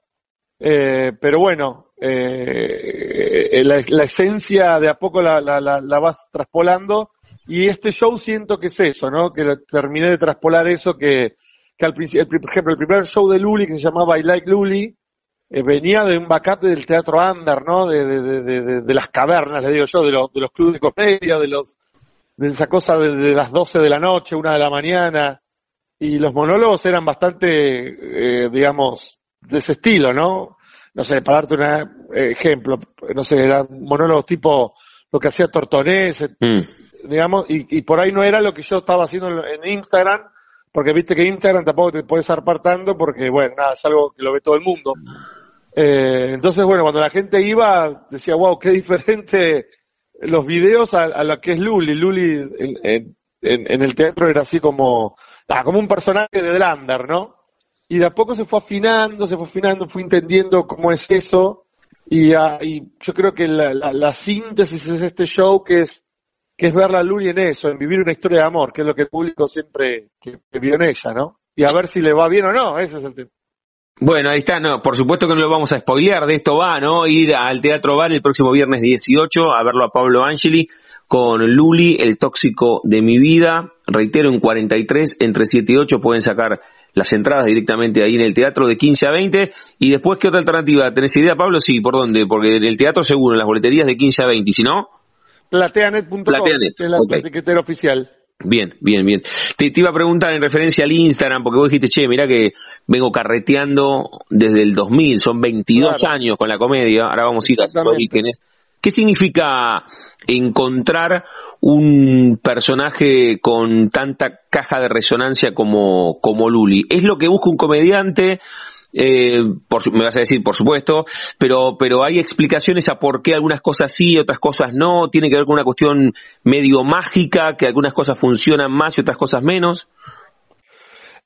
Eh, pero bueno, eh, la, esencia de a poco la, la, la, vas traspolando y este show siento que es eso, ¿no? Que terminé de traspolar eso que, que al principio, por ejemplo, el primer show de Luli que se llamaba I Like Luli, eh, venía de un backup del teatro under, ¿no? De, de, de, de, las cavernas, le digo yo, de los, de los clubes de comedia, de los de esa cosa de, las 12 de la noche, una de la mañana, y los monólogos eran bastante, eh, digamos, de ese estilo, ¿no? No sé, para darte un ejemplo, no sé, eran monólogos tipo lo que hacía Tortonés, mm. digamos, y, y, por ahí no era lo que yo estaba haciendo en Instagram, porque viste que Instagram tampoco te puedes apartando porque, bueno, nada, es algo que lo ve todo el mundo. Eh, entonces, bueno, cuando la gente iba, decía, wow, qué diferente los videos a, lo que es Luli. Luli en, en, el teatro era así como, ah, como un personaje de Drander, ¿no? Y de a poco se fue afinando, se fue afinando, fui entendiendo cómo es eso. Y, ah, y yo creo que la, síntesis es este show que es que es ver la Luli en eso, en vivir una historia de amor, que es lo que el público siempre que, vio en ella, ¿no? Y a ver si le va bien o no, ese es el tema. Bueno, ahí está, no, por supuesto que no lo vamos a spoilear, de esto va, ¿no? Ir al Teatro Bar el próximo viernes 18 a verlo a Pablo Angeli con Luli, el tóxico de mi vida. Reitero, en 43, entre 7 y 8 pueden sacar las entradas directamente ahí en el teatro de 15 a 20. Y después, ¿qué otra alternativa? ¿Tenés idea, Pablo? Sí, ¿por dónde? Porque en el teatro seguro, en las boleterías de 15 a 20, si no... Plateanet.com, Plateanet. es la etiquetera oficial. Bien, bien, bien. Te, iba a preguntar en referencia al Instagram, porque vos dijiste, che, mira que vengo carreteando desde el 2000, son 22 años con la comedia, ahora vamos a ir a los orígenes. ¿Qué significa encontrar un personaje con tanta caja de resonancia como, como Luli? ¿Es lo que busca un comediante? Eh, por, me vas a decir, por supuesto, pero, pero hay explicaciones a por qué algunas cosas sí, otras cosas no, tiene que ver con una cuestión medio mágica, que algunas cosas funcionan más y otras cosas menos.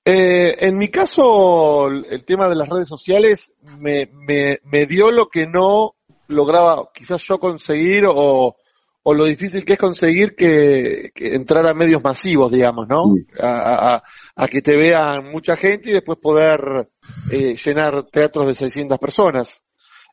Eh, en mi caso, el tema de las redes sociales me, me, me dio lo que no lograba quizás yo conseguir o, o lo difícil que es conseguir que, entrar a medios masivos, digamos, ¿no? A, que te vean mucha gente y después poder eh, llenar teatros de 600 personas.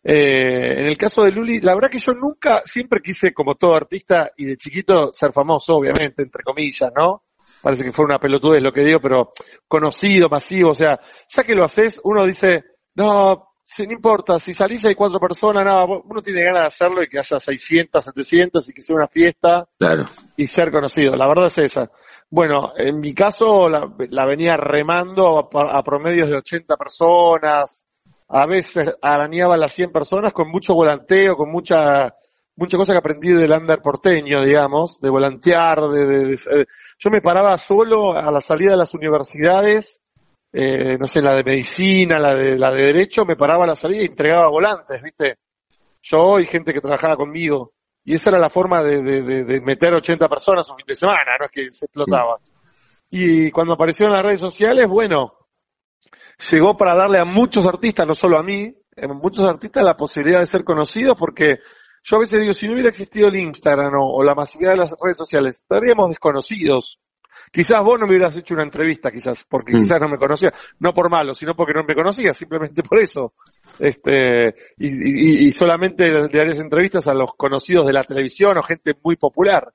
Eh, en el caso de Luli, la verdad que yo nunca, siempre quise, como todo artista y de chiquito, ser famoso, obviamente, entre comillas, ¿no? Parece que fue una pelotudez lo que digo, pero conocido, masivo, o sea, ya que lo haces, uno dice, no, Sí, no importa, si salís hay cuatro personas, nada, uno tiene ganas de hacerlo y que haya 600, 700 y que sea una fiesta claro. y ser conocido. La verdad es esa. Bueno, en mi caso la, venía remando a, promedios de 80 personas, a veces arañaba las 100 personas con mucho volanteo, con mucha mucha cosa que aprendí del under porteño, digamos, de volantear, de, yo me paraba solo a la salida de las universidades eh, no sé, la de medicina, la de, la de derecho, me paraba a la salida y entregaba volantes, ¿viste? Yo y gente que trabajaba conmigo. Y esa era la forma de, de, meter 80 personas un fin de semana, no es que se explotaba. Y cuando aparecieron las redes sociales, bueno, llegó para darle a muchos artistas, no solo a mí, a muchos artistas la posibilidad de ser conocidos porque yo a veces digo, si no hubiera existido el Instagram o, la masividad de las redes sociales, estaríamos desconocidos. Quizás vos no me hubieras hecho una entrevista, quizás, porque mm. quizás no me conocía, no por malo, sino porque no me conocía, simplemente por eso. Este, y, solamente le harías entrevistas a los conocidos de la televisión o gente muy popular.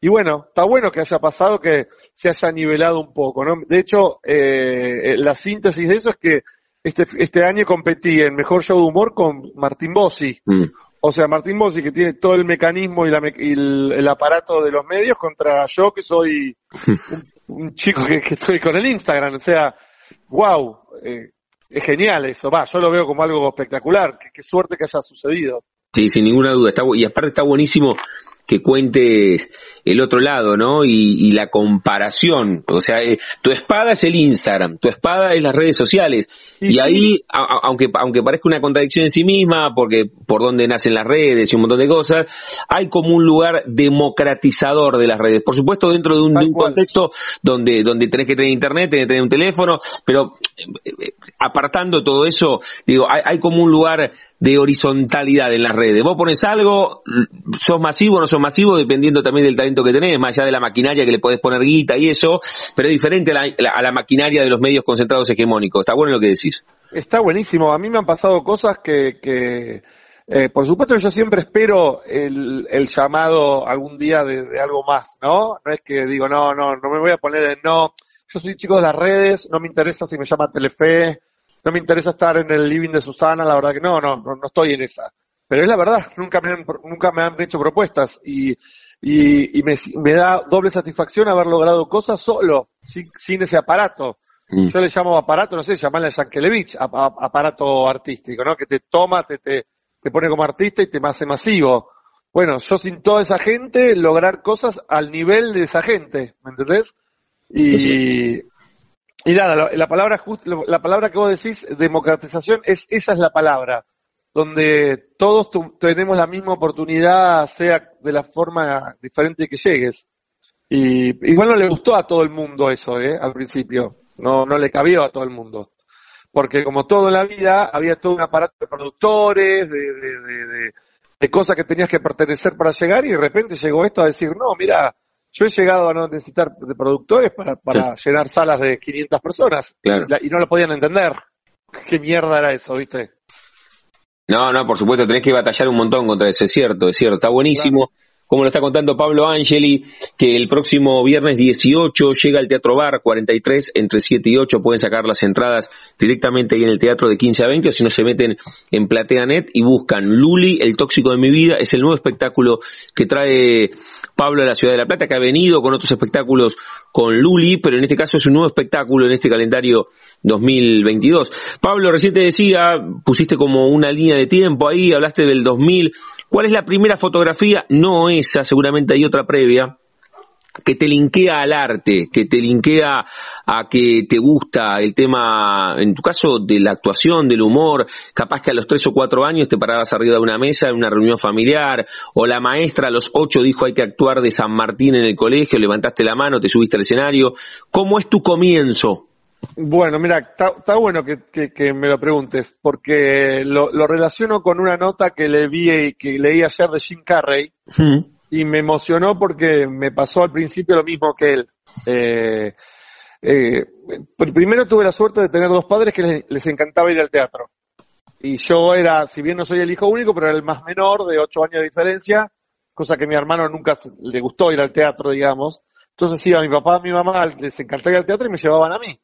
Y bueno, está bueno que haya pasado que se haya nivelado un poco, ¿no? De hecho, eh, la síntesis de eso es que este, este año competí en Mejor Show de Humor con Martín Bossi, mm. O sea, Martín Bossi, que tiene todo el mecanismo y, el, aparato de los medios, contra yo, que soy un, chico que, estoy con el Instagram. O sea, wow, eh, es genial eso. Va, yo lo veo como algo espectacular. Qué, suerte que haya sucedido. Sí, sin ninguna duda. Está, y aparte está buenísimo que cuentes el otro lado, ¿no? Y, y la comparación. O sea, eh, tu espada es el Instagram, tu espada es las redes sociales. Y, ahí, aunque, aunque parezca una contradicción en sí misma, porque por donde nacen las redes y un montón de cosas, hay como un lugar democratizador de las redes. Por supuesto, dentro de un, contexto donde, donde tenés que tener internet, tenés que tener un teléfono, pero eh, eh, apartando todo eso, digo, hay, hay como un lugar de horizontalidad en las redes. Vos pones algo, sos masivo o no sos masivo, dependiendo también del talento que tenés, más allá de la maquinaria que le podés poner guita y eso, pero es diferente a la, maquinaria de los medios concentrados hegemónicos. Está bueno lo que decís. Está buenísimo. A mí me han pasado cosas que, que eh, por supuesto yo siempre espero el llamado algún día de, algo más, ¿no? No es que digo, no, no, no me voy a poner en no. Yo soy chico de las redes, no me interesa si me llama Telefe, no me interesa estar en el living de Susana, la verdad que no, no, no, estoy en esa. Pero es la verdad, nunca me han, nunca me han hecho propuestas y, y, y me, me, da doble satisfacción haber logrado cosas solo, sin, sin ese aparato. Mm. Yo le llamo aparato, no sé, llamarle a Yankelevich, aparato artístico, ¿no? Que te toma, te, te, te pone como artista y te hace masivo. Bueno, yo sin toda esa gente lograr cosas al nivel de esa gente, ¿me entendés? Y, y nada, la, palabra la palabra que vos decís, democratización, es esa es la palabra, donde todos tenemos la misma oportunidad, sea de la forma diferente que llegues. Y igual no le gustó a todo el mundo eso, ¿eh? Al principio. No, no le cabió a todo el mundo. Porque como todo en la vida, había todo un aparato de productores, de, de, de, cosas que tenías que pertenecer para llegar y de repente llegó esto a decir, no, mira, yo he llegado a no necesitar de productores para, para llenar salas de 500 personas y no lo podían entender. ¿Qué mierda era eso, viste? No, no, por supuesto, tenés que batallar un montón contra eso, es cierto, es cierto, está buenísimo como lo está contando Pablo Angeli, que el próximo viernes 18 llega al Teatro Bar 43 entre 7 y 8, pueden sacar las entradas directamente ahí en el teatro de 15 a 20 o si no se meten en PlateaNet y buscan Luli, el tóxico de mi vida, es el nuevo espectáculo que trae Pablo a la Ciudad de La Plata, que ha venido con otros espectáculos con Luli, pero en este caso es un nuevo espectáculo en este calendario 2022. Pablo, recién te decía, pusiste como una línea de tiempo ahí, hablaste del 2000, ¿Cuál es la primera fotografía? No esa, seguramente hay otra previa, que te linkea al arte, que te linkea a que te gusta el tema, en tu caso, de la actuación, del humor, capaz que a los tres o cuatro años te parabas arriba de una mesa en una reunión familiar, o la maestra a los ocho dijo hay que actuar de San Martín en el colegio, levantaste la mano, te subiste al escenario. ¿Cómo es tu comienzo? Bueno, mira, está bueno que, me lo preguntes, porque lo, relaciono con una nota que le vi que leí ayer de Jim Carrey y me emocionó porque me pasó al principio lo mismo que él. Eh, eh, primero tuve la suerte de tener dos padres que les, encantaba ir al teatro. Y yo era, si bien no soy el hijo único, pero era el más menor, de ocho años de diferencia, cosa que a mi hermano nunca le gustó ir al teatro, digamos. Entonces iba mi papá, mi mamá, les encantaba ir al teatro y me llevaban a mí.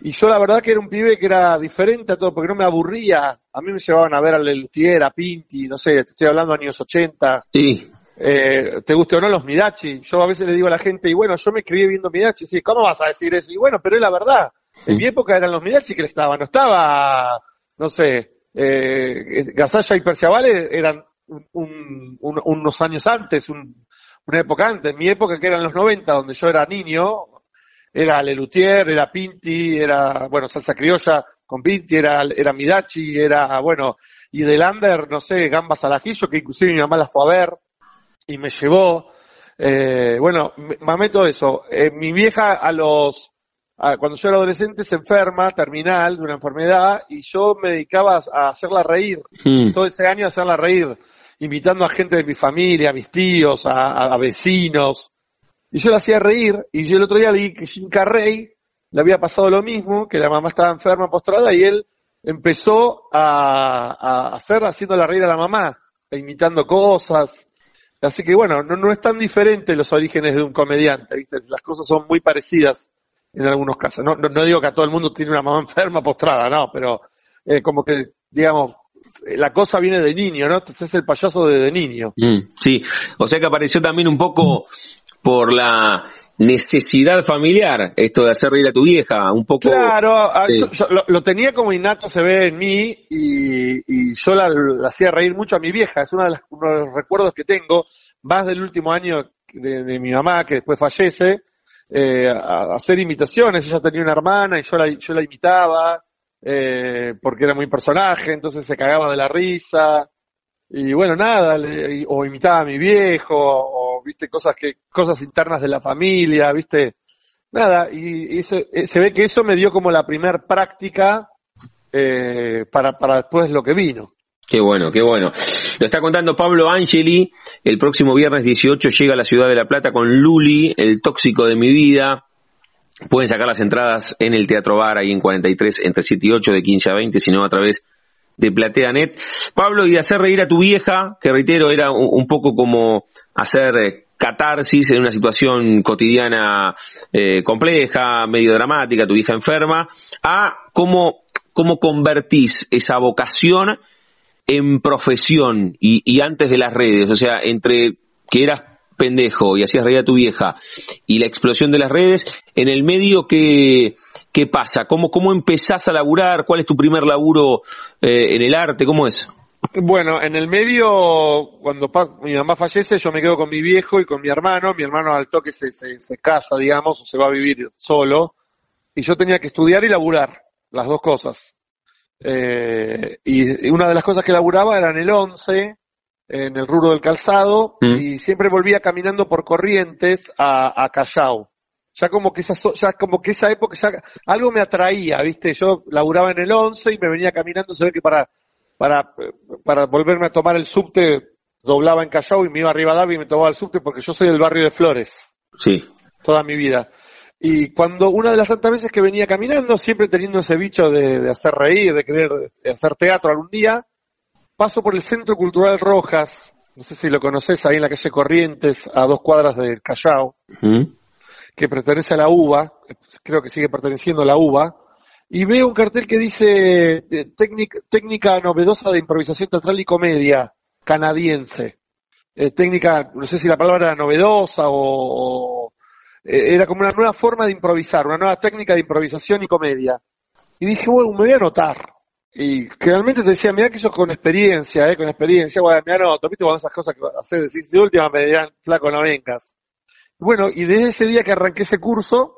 Y yo la verdad que era un pibe que era diferente a todo, porque no me aburría. A mí me llevaban a ver a Lelutier, a Pinti, no sé, te estoy hablando de años 80. Sí. Eh, te guste o no los Midachi. Yo a veces le digo a la gente, y bueno, yo me escribí viendo Midachi. Sí, ¿cómo vas a decir eso? Y bueno, pero es la verdad. En mi época eran los Midachi que le estaban. No estaba, no sé, eh, Gasalla y Perciavale eran unos años antes, una época antes. En mi época que eran los 90, donde yo era niño, era Lelutier, era Pinti, era, bueno, salsa criolla con Pinti, era, era Midachi, era, bueno, y de Lander, no sé, gambas al ajillo, que inclusive mi mamá las fue a ver y me llevó. Eh, bueno, mamé todo eso. Eh, mi vieja a los, cuando yo era adolescente se enferma, terminal, de una enfermedad, y yo me dedicaba a hacerla reír, hmm. todo ese año a hacerla reír, invitando a gente de mi familia, a mis tíos, a vecinos, y yo la hacía reír, y yo el otro día leí que Jim Carrey le había pasado lo mismo, que la mamá estaba enferma, postrada, y él empezó a, a hacer haciéndola reír a la mamá, e imitando cosas. Así que bueno, no, no es tan diferente los orígenes de un comediante, ¿viste? Las cosas son muy parecidas en algunos casos. No, no, digo que a todo el mundo tiene una mamá enferma postrada, no, pero eh, como que, digamos, la cosa viene de niño, ¿no? Entonces es el payaso de, de niño. Mm, sí, o sea que apareció también un poco por la necesidad familiar, esto de hacer reír a tu vieja, un poco... Claro, lo, tenía como innato, se ve en mí, y, yo la, hacía reír mucho a mi vieja, es uno de, los recuerdos que tengo, más del último año de, mi mamá, que después fallece, eh, a, hacer imitaciones, ella tenía una hermana y yo la, yo la imitaba, eh, porque era muy personaje, entonces se cagaba de la risa, y bueno, nada, o imitaba a mi viejo, o viste cosas que cosas internas de la familia, viste nada, y, eh, se ve que eso me dio como la primer práctica eh, para, para después lo que vino. Qué bueno, qué bueno. Lo está contando Pablo Angeli. El próximo viernes 18 llega a la ciudad de La Plata con Luli, el tóxico de mi vida. Pueden sacar las entradas en el Teatro Bar, ahí en 43, entre 7 y 8, de 15 a 20, sino a través de PlateaNet. Pablo, y hacer reír a tu vieja, que reitero, era un, poco como hacer eh, catarsis en una situación cotidiana eh, compleja, medio dramática, tu hija enferma, a cómo, cómo convertís esa vocación en profesión y, y antes de las redes, o sea, entre que eras pendejo y hacías reír a tu vieja y la explosión de las redes, en el medio, ¿qué, qué pasa? ¿Cómo, ¿Cómo empezás a laburar? ¿Cuál es tu primer laburo eh, en el arte? ¿Cómo es? Bueno, en el medio, cuando mi mamá fallece, yo me quedo con mi viejo y con mi hermano. Mi hermano al toque se, se, se casa, digamos, o se va a vivir solo. Y yo tenía que estudiar y laburar, las dos cosas. Eh, y una de las cosas que laburaba era en el 11, en el rubro del calzado, Mm. y siempre volvía caminando por corrientes a, a Callao. Ya como que esa, ya como que esa época, ya algo me atraía, ¿viste? Yo laburaba en el 11 y me venía caminando, se ve que para, para, para volverme a tomar el subte, doblaba en Callao y me iba a Rivadavia y me tomaba el subte porque yo soy del barrio de Flores Sí. toda mi vida. Y cuando una de las tantas veces que venía caminando, siempre teniendo ese bicho de, de hacer reír, de querer de hacer teatro algún día, paso por el Centro Cultural Rojas, no sé si lo conoces, ahí en la calle Corrientes, a dos cuadras del Callao. Que pertenece a la UBA, creo que sigue perteneciendo a la UBA, y veo un cartel que dice eh, técnica, novedosa de improvisación teatral y comedia canadiense. Eh, técnica, no sé si la palabra era novedosa o, o, eh, era como una nueva forma de improvisar, una nueva técnica de improvisación y comedia. Y dije, bueno, me voy a anotar. Y generalmente te decía, mira que yo con experiencia, eh, con experiencia, bueno, me anoto, viste, cuando esas cosas que haces, decís, de última me dirán, flaco, no vengas. Bueno, y desde ese día que arranqué ese curso,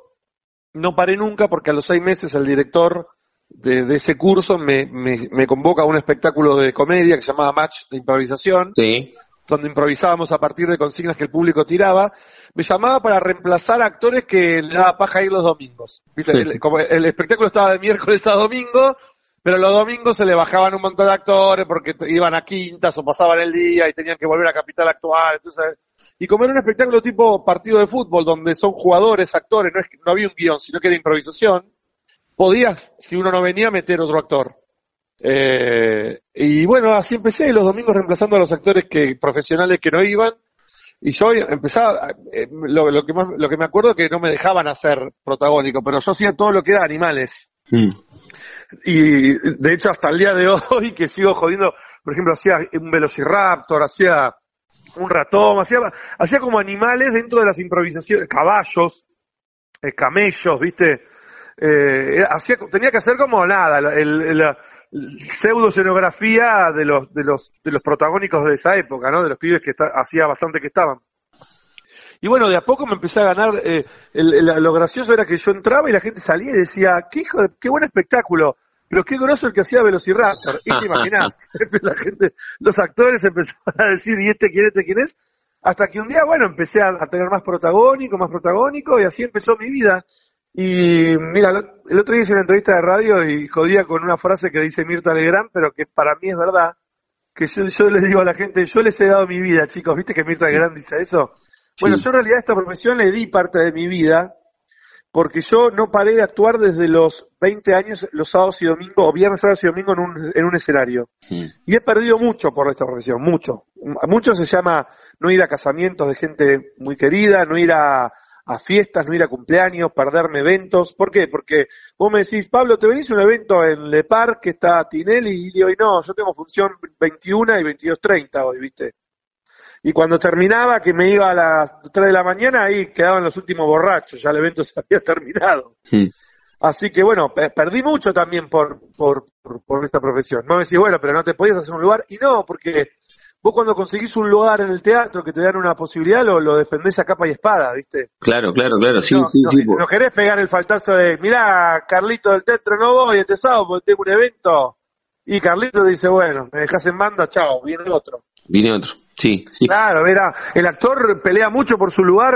no paré nunca porque a los seis meses el director de, de ese curso me, me, me convoca a un espectáculo de comedia que se llamaba Match de Improvisación, Sí. donde improvisábamos a partir de consignas que el público tiraba. Me llamaba para reemplazar a actores que le daba paja ir los domingos. ¿Viste? Sí. El, como el espectáculo estaba de miércoles a domingo, pero los domingos se le bajaban un montón de actores porque iban a quintas o pasaban el día y tenían que volver a Capital Actual. Entonces, y como era un espectáculo tipo partido de fútbol, donde son jugadores, actores, no, es, no había un guion, sino que era improvisación, podías, si uno no venía, meter otro actor. Eh, y bueno, así empecé los domingos reemplazando a los actores que profesionales que no iban. Y yo empezaba, eh, lo, lo que más, lo que me acuerdo es que no me dejaban hacer protagónico, pero yo hacía todo lo que era animales. Mm. Y de hecho hasta el día de hoy que sigo jodiendo, por ejemplo, hacía un velociraptor, hacía un ratón, hacía, hacía como animales dentro de las improvisaciones, caballos, eh, camellos, viste, eh, hacía, tenía que hacer como nada, la pseudo escenografía de los, de los, de los protagónicos de esa época, ¿no? De los pibes que hacía bastante que estaban. Y bueno, de a poco me empecé a ganar, eh, el- lo gracioso era que yo entraba y la gente salía y decía, qué hijo de, qué buen espectáculo, pero qué groso el que hacía Velociraptor. Y te imaginás, la gente, los actores empezaron a decir, ¿y este quién, este quién es? Hasta que un día, bueno, empecé a, a tener más protagónico, más protagónico, y así empezó mi vida. Y mira, lo- el otro día hice una entrevista de radio y jodía con una frase que dice Mirta Legrand, pero que para mí es verdad, que yo, yo les digo a la gente, yo les he dado mi vida, chicos, ¿viste que Mirta Legrand dice eso? Bueno, Sí. yo en realidad a esta profesión le di parte de mi vida, porque yo no paré de actuar desde los 20 años, los sábados y domingos, o viernes, sábados y domingos en un, en un escenario. Mm. Y he perdido mucho por esta profesión, mucho. Mucho se llama no ir a casamientos de gente muy querida, no ir a, a fiestas, no ir a cumpleaños, perderme eventos. ¿Por qué? Porque vos me decís, Pablo, ¿te venís a un evento en Le Parc que está Tinelli? Y digo, y no, yo tengo función 21 y 22.30 hoy, ¿viste? Y cuando terminaba, que me iba a las 3 de la mañana, ahí quedaban los últimos borrachos, ya el evento se había terminado. Mm. Así que bueno, pe- perdí mucho también por, por, por, por esta profesión. No me decís, bueno, pero no te podías hacer un lugar. Y no, porque vos cuando conseguís un lugar en el teatro que te dan una posibilidad, lo, lo defendés a capa y espada, ¿viste? Claro, claro, claro. Sí, no, sí, no- sí. po- no querés pegar el faltazo de, mirá, Carlito del teatro no voy este sábado porque tengo un evento. Y Carlito dice, bueno, me dejas en banda, chao, viene otro. Viene otro. Sí, sí. Claro, era, el actor pelea mucho por su lugar.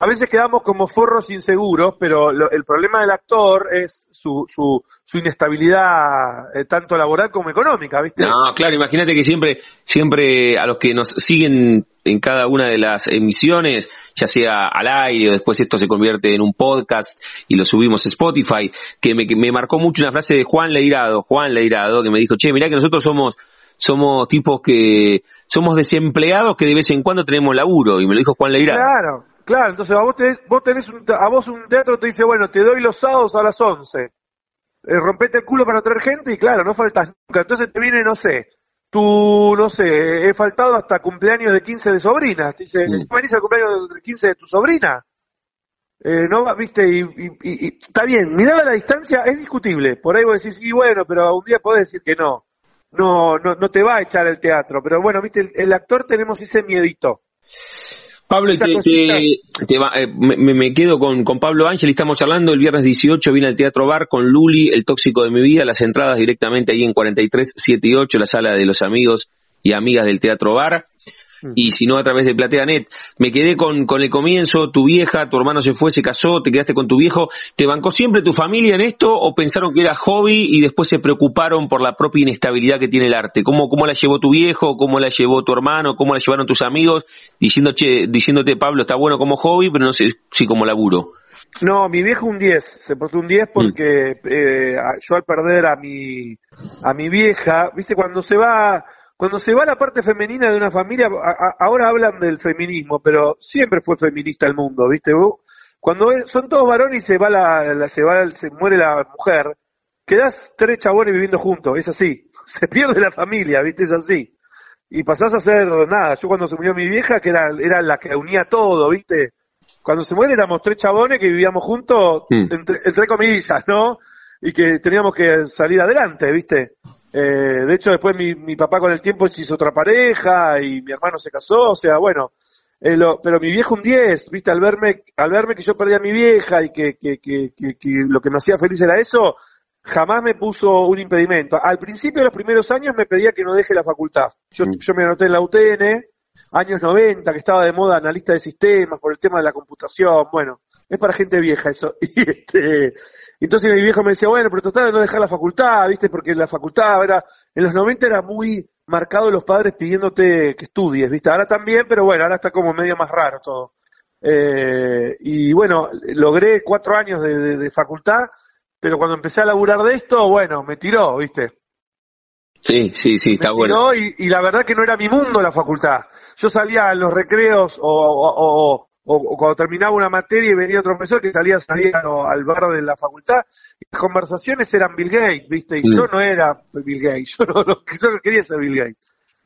A veces quedamos como forros inseguros, pero lo- el problema del actor es su, su, su inestabilidad, eh, tanto laboral como económica, ¿viste? No, claro, imagínate que siempre, siempre a los que nos siguen en cada una de las emisiones, ya sea al aire o después esto se convierte en un podcast y lo subimos a Spotify, que me, que me marcó mucho una frase de Juan Leirado, Juan Leirado, que me dijo, che, mirá que nosotros somos, somos tipos que, somos desempleados que de vez en cuando tenemos laburo, y me lo dijo Juan Leirado. Claro, claro. Entonces a vos, tenés, vos tenés un, te- a vos un teatro te dice, bueno, te doy los sábados a las 11. Eh, rompete el culo para traer gente y claro, no faltas nunca. Entonces te viene, no sé, tú, no sé, he faltado hasta cumpleaños de 15 de sobrinas. Dice, Mm. ¿venís al cumpleaños de 15 de tu sobrina? Eh, no, viste, y, y- y- y está bien, mirar a la distancia es discutible. Por ahí vos decís, sí, bueno, pero un día podés decir que no. No, no, no te va a echar el teatro. Pero bueno, viste, el, el actor tenemos ese miedito. Pablo, te- te- te va- eh, me, quedo con, con Pablo Ángel, estamos charlando el viernes 18, viene al Teatro Bar con Luli, el tóxico de mi vida, las entradas directamente ahí en 43, 7 y 8, la sala de los amigos y amigas del Teatro Bar. Y si no a través de PlateaNet. Me quedé con, con el comienzo, tu vieja, tu hermano se fue, se casó, te quedaste con tu viejo, ¿te bancó siempre tu familia en esto o pensaron que era hobby y después se preocuparon por la propia inestabilidad que tiene el arte? ¿Cómo, cómo la llevó tu viejo? ¿Cómo la llevó tu hermano? ¿Cómo la llevaron tus amigos? Diciendo, che, diciéndote, Pablo, está bueno como hobby, pero no sé si como laburo. No, mi viejo un 10, se portó un 10 porque eh, a- yo al perder a mi a mi vieja, viste cuando se va cuando se va la parte femenina de una familia, a- a- ahora hablan del feminismo, pero siempre fue feminista el mundo, viste. Cuando son todos varones y se va la, la- se va se muere la mujer, quedás tres chabones viviendo juntos, es así. Se pierde la familia, viste, es así. Y pasás a ser nada. Yo cuando se murió mi vieja, que era, era la que unía todo, viste. Cuando se muere éramos tres chabones que vivíamos juntos, Mm. entre, entre comillas, ¿no? Y que teníamos que salir adelante, ¿viste? Eh, de hecho, después mi, mi papá con el tiempo se hizo otra pareja y mi hermano se casó, o sea, bueno. eh, lo- pero mi viejo un 10, ¿viste? Al verme, al verme que yo perdía a mi vieja y que, que, que, que, que lo que me hacía feliz era eso, jamás me puso un impedimento. Al principio de los primeros años me pedía que no deje la facultad. Yo, Mm. yo me anoté en la UTN, años 90, que estaba de moda analista de sistemas por el tema de la computación, bueno, es para gente vieja eso. Y este, entonces mi viejo me decía, bueno, pero total de no dejar la facultad, ¿viste? Porque la facultad era, en los 90 era muy marcado los padres pidiéndote que estudies, ¿viste? Ahora también, pero bueno, ahora está como medio más raro todo. Eh, y bueno, logré cuatro años de, de- de facultad, pero cuando empecé a laburar de esto, bueno, me tiró, ¿viste? Sí, sí, sí, está Me bueno. tiró y, y la verdad que no era mi mundo la facultad. Yo salía en los recreos o, o- o- o- o cuando terminaba una materia y venía otro profesor que salía, salía al- al bar de la facultad y las conversaciones eran Bill Gates, ¿viste? Y yo no era Bill Gates, yo no, no- yo no quería ser Bill Gates.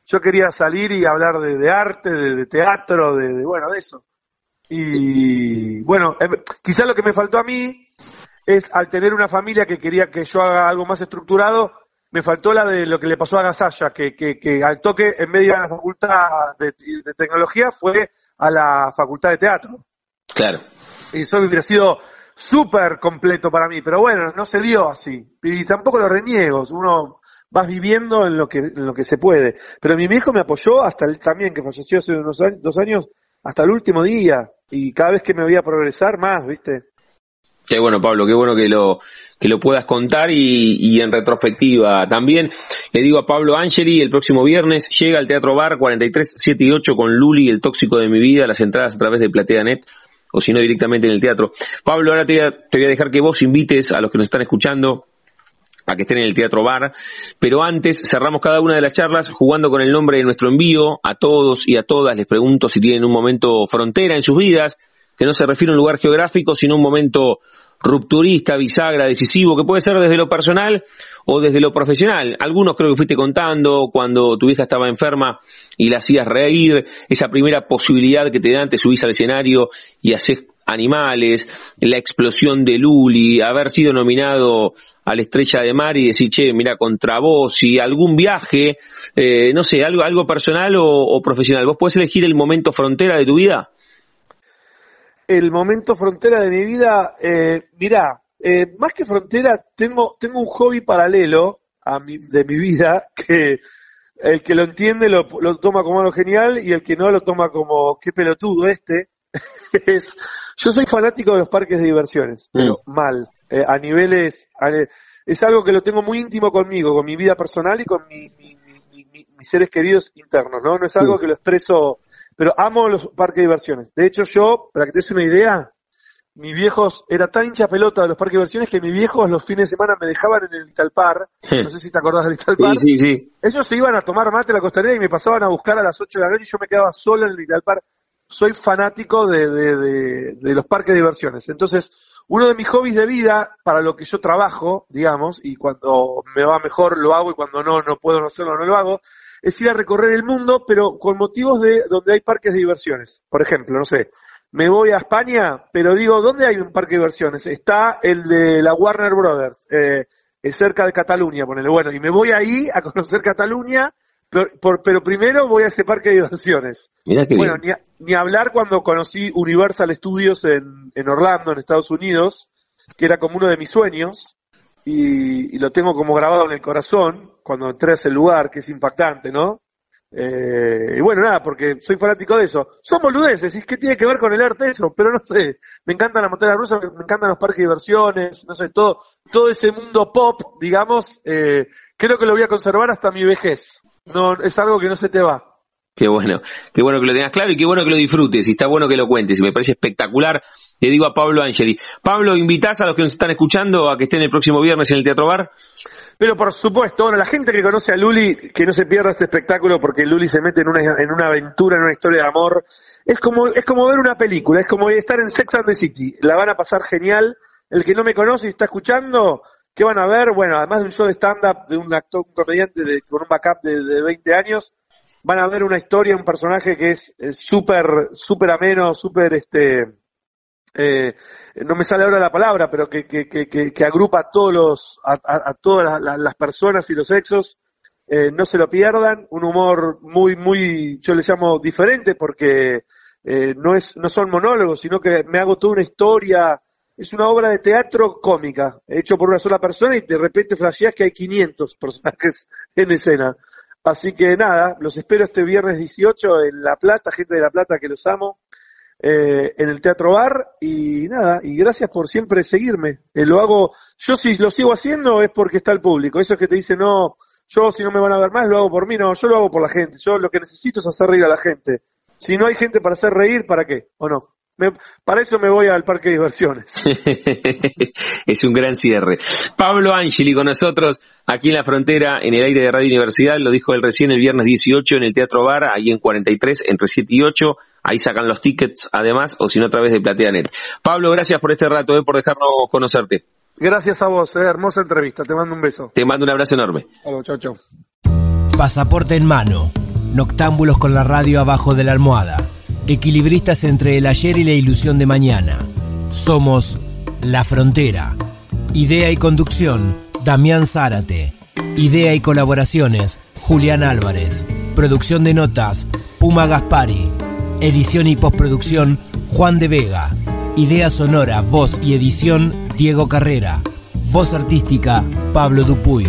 Yo quería salir y hablar de, de arte, de, de teatro, de, de, bueno, de eso. Y bueno, eh, quizás lo que me faltó a mí es al tener una familia que quería que yo haga algo más estructurado, me faltó la de lo que le pasó a Gasalla, que, que, que al toque, en medio de la facultad de, de tecnología, fue a la facultad de teatro. Claro. Y eso hubiera sido súper completo para mí, pero bueno, no se dio así. Y tampoco lo reniego, uno vas viviendo en lo que, en lo que se puede. Pero mi viejo me apoyó hasta el también, que falleció hace unos años, dos años, hasta el último día. Y cada vez que me veía progresar más, ¿viste? Qué bueno, Pablo, qué bueno que lo, que lo puedas contar y, en retrospectiva. También le digo a Pablo Angeli, el próximo viernes llega al Teatro Bar 43, 7 y 8 con Luli, el tóxico de mi vida, las entradas a través de PlateaNet o si no directamente en el teatro. Pablo, ahora te voy, a, te voy a dejar que vos invites a los que nos están escuchando a que estén en el Teatro Bar, pero antes cerramos cada una de las charlas jugando con el nombre de nuestro envío. A todos y a todas les pregunto si tienen un momento frontera en sus vidas, que no se refiere a un lugar geográfico, sino un momento rupturista, bisagra, decisivo, que puede ser desde lo personal o desde lo profesional. Algunos creo que fuiste contando cuando tu hija estaba enferma y la hacías reír, esa primera posibilidad que te dan, te subís al escenario y haces animales, la explosión de Luli, haber sido nominado a la Estrella de Mar y decir, che, mira, contra vos, y algún viaje, eh, no sé, algo, algo personal o, o profesional. ¿Vos podés elegir el momento frontera de tu vida? El momento frontera de mi vida, eh, mirá, eh, más que frontera, tengo, tengo un hobby paralelo a mi, de mi vida que el que lo entiende lo, lo toma como algo genial y el que no lo toma como qué pelotudo este. es, yo soy fanático de los parques de diversiones, pero mal, eh, a niveles, a, es algo que lo tengo muy íntimo conmigo, con mi vida personal y con mi, mi, mi, mis seres queridos internos, ¿no? No es algo que lo expreso pero amo los parques de diversiones. De hecho, yo, para que te des una idea, mis viejos, era tan hincha pelota de los parques de diversiones que mis viejos los fines de semana me dejaban en el Italpar, Sí. no sé si te acordás del Italpar, Sí, sí, sí. ellos se iban a tomar mate a la costanera y me pasaban a buscar a las 8 de la noche y yo me quedaba solo en el Italpar. Soy fanático de, de, de, de los parques de diversiones. Entonces, uno de mis hobbies de vida, para lo que yo trabajo, digamos, y cuando me va mejor lo hago y cuando no, no puedo no hacerlo, no lo hago, es ir a recorrer el mundo, pero con motivos de donde hay parques de diversiones. Por ejemplo, no sé, me voy a España, pero digo, ¿dónde hay un parque de diversiones? Está el de la Warner Brothers, eh, cerca de Cataluña, ponele. Bueno, y me voy ahí a conocer Cataluña, pero, primero voy a ese parque de diversiones. bueno, Ni, hablar cuando conocí Universal Studios en, en Orlando, en Estados Unidos, que era como uno de mis sueños, y, lo tengo como grabado en el corazón cuando entré a ese lugar, que es impactante, ¿no? Eh, y bueno, nada, porque soy fanático de eso. Son boludeces, ¿y qué tiene que ver con el arte eso? Pero no sé, me encantan las montañas rusas, me encantan los parques de diversiones, no sé, todo, todo ese mundo pop, digamos, eh, creo que lo voy a conservar hasta mi vejez. No, es algo que no se te va. Qué bueno, qué bueno que lo tengas claro y qué bueno que lo disfrutes y está bueno que lo cuentes y me parece espectacular. Le digo a Pablo Angeli. Pablo, ¿invitas a los que nos están escuchando a que estén el próximo viernes en el Teatro Bar? Pero por supuesto, bueno, la gente que conoce a Luli, que no se pierda este espectáculo porque Luli se mete en una, en una aventura, en una historia de amor. Es como, es como ver una película, es como estar en Sex and the City. La van a pasar genial. El que no me conoce y está escuchando, ¿qué van a ver? Bueno, además de un show de stand-up de un actor, un comediante de, con un backup de, de 20 años, van a ver una historia, un personaje que es súper, súper ameno, súper, este, eh, no me sale ahora la palabra, pero que, que, que, que agrupa a todos los, a, todas las, personas y los sexos. Eh, no se lo pierdan, un humor muy, muy, yo le llamo diferente porque eh, no es, no son monólogos, sino que me hago toda una historia, es una obra de teatro cómica, hecho por una sola persona y de repente flasheas que hay 500 personajes en escena. Así que nada, los espero este viernes 18 en La Plata, gente de La Plata que los amo, eh, en el Teatro Bar y nada, y gracias por siempre seguirme. Eh, lo hago, yo si lo sigo haciendo es porque está el público. Eso es que te dice, no, yo si no me van a ver más lo hago por mí, no, yo lo hago por la gente. Yo lo que necesito es hacer reír a la gente. Si no hay gente para hacer reír, ¿para qué? ¿O no? para eso me voy al parque de diversiones. es un gran cierre. Pablo Angeli con nosotros aquí en la frontera, en el aire de Radio Universidad, lo dijo él recién el viernes 18 en el Teatro Bar, ahí en 43, entre 7 y 8. Ahí sacan los tickets además, o si no, a través de PlateaNet. Pablo, gracias por este rato, eh, por dejarnos conocerte. Gracias a vos, eh, hermosa entrevista. Te mando un beso. Te mando un abrazo enorme. chao, chao. Pasaporte en mano. Noctámbulos con la radio abajo de la almohada equilibristas entre el ayer y la ilusión de mañana. Somos La Frontera. Idea y conducción, Damián Zárate. Idea y colaboraciones, Julián Álvarez. Producción de notas, Puma Gaspari. Edición y postproducción, Juan de Vega. Idea sonora, voz y edición, Diego Carrera. Voz artística, Pablo Dupuy.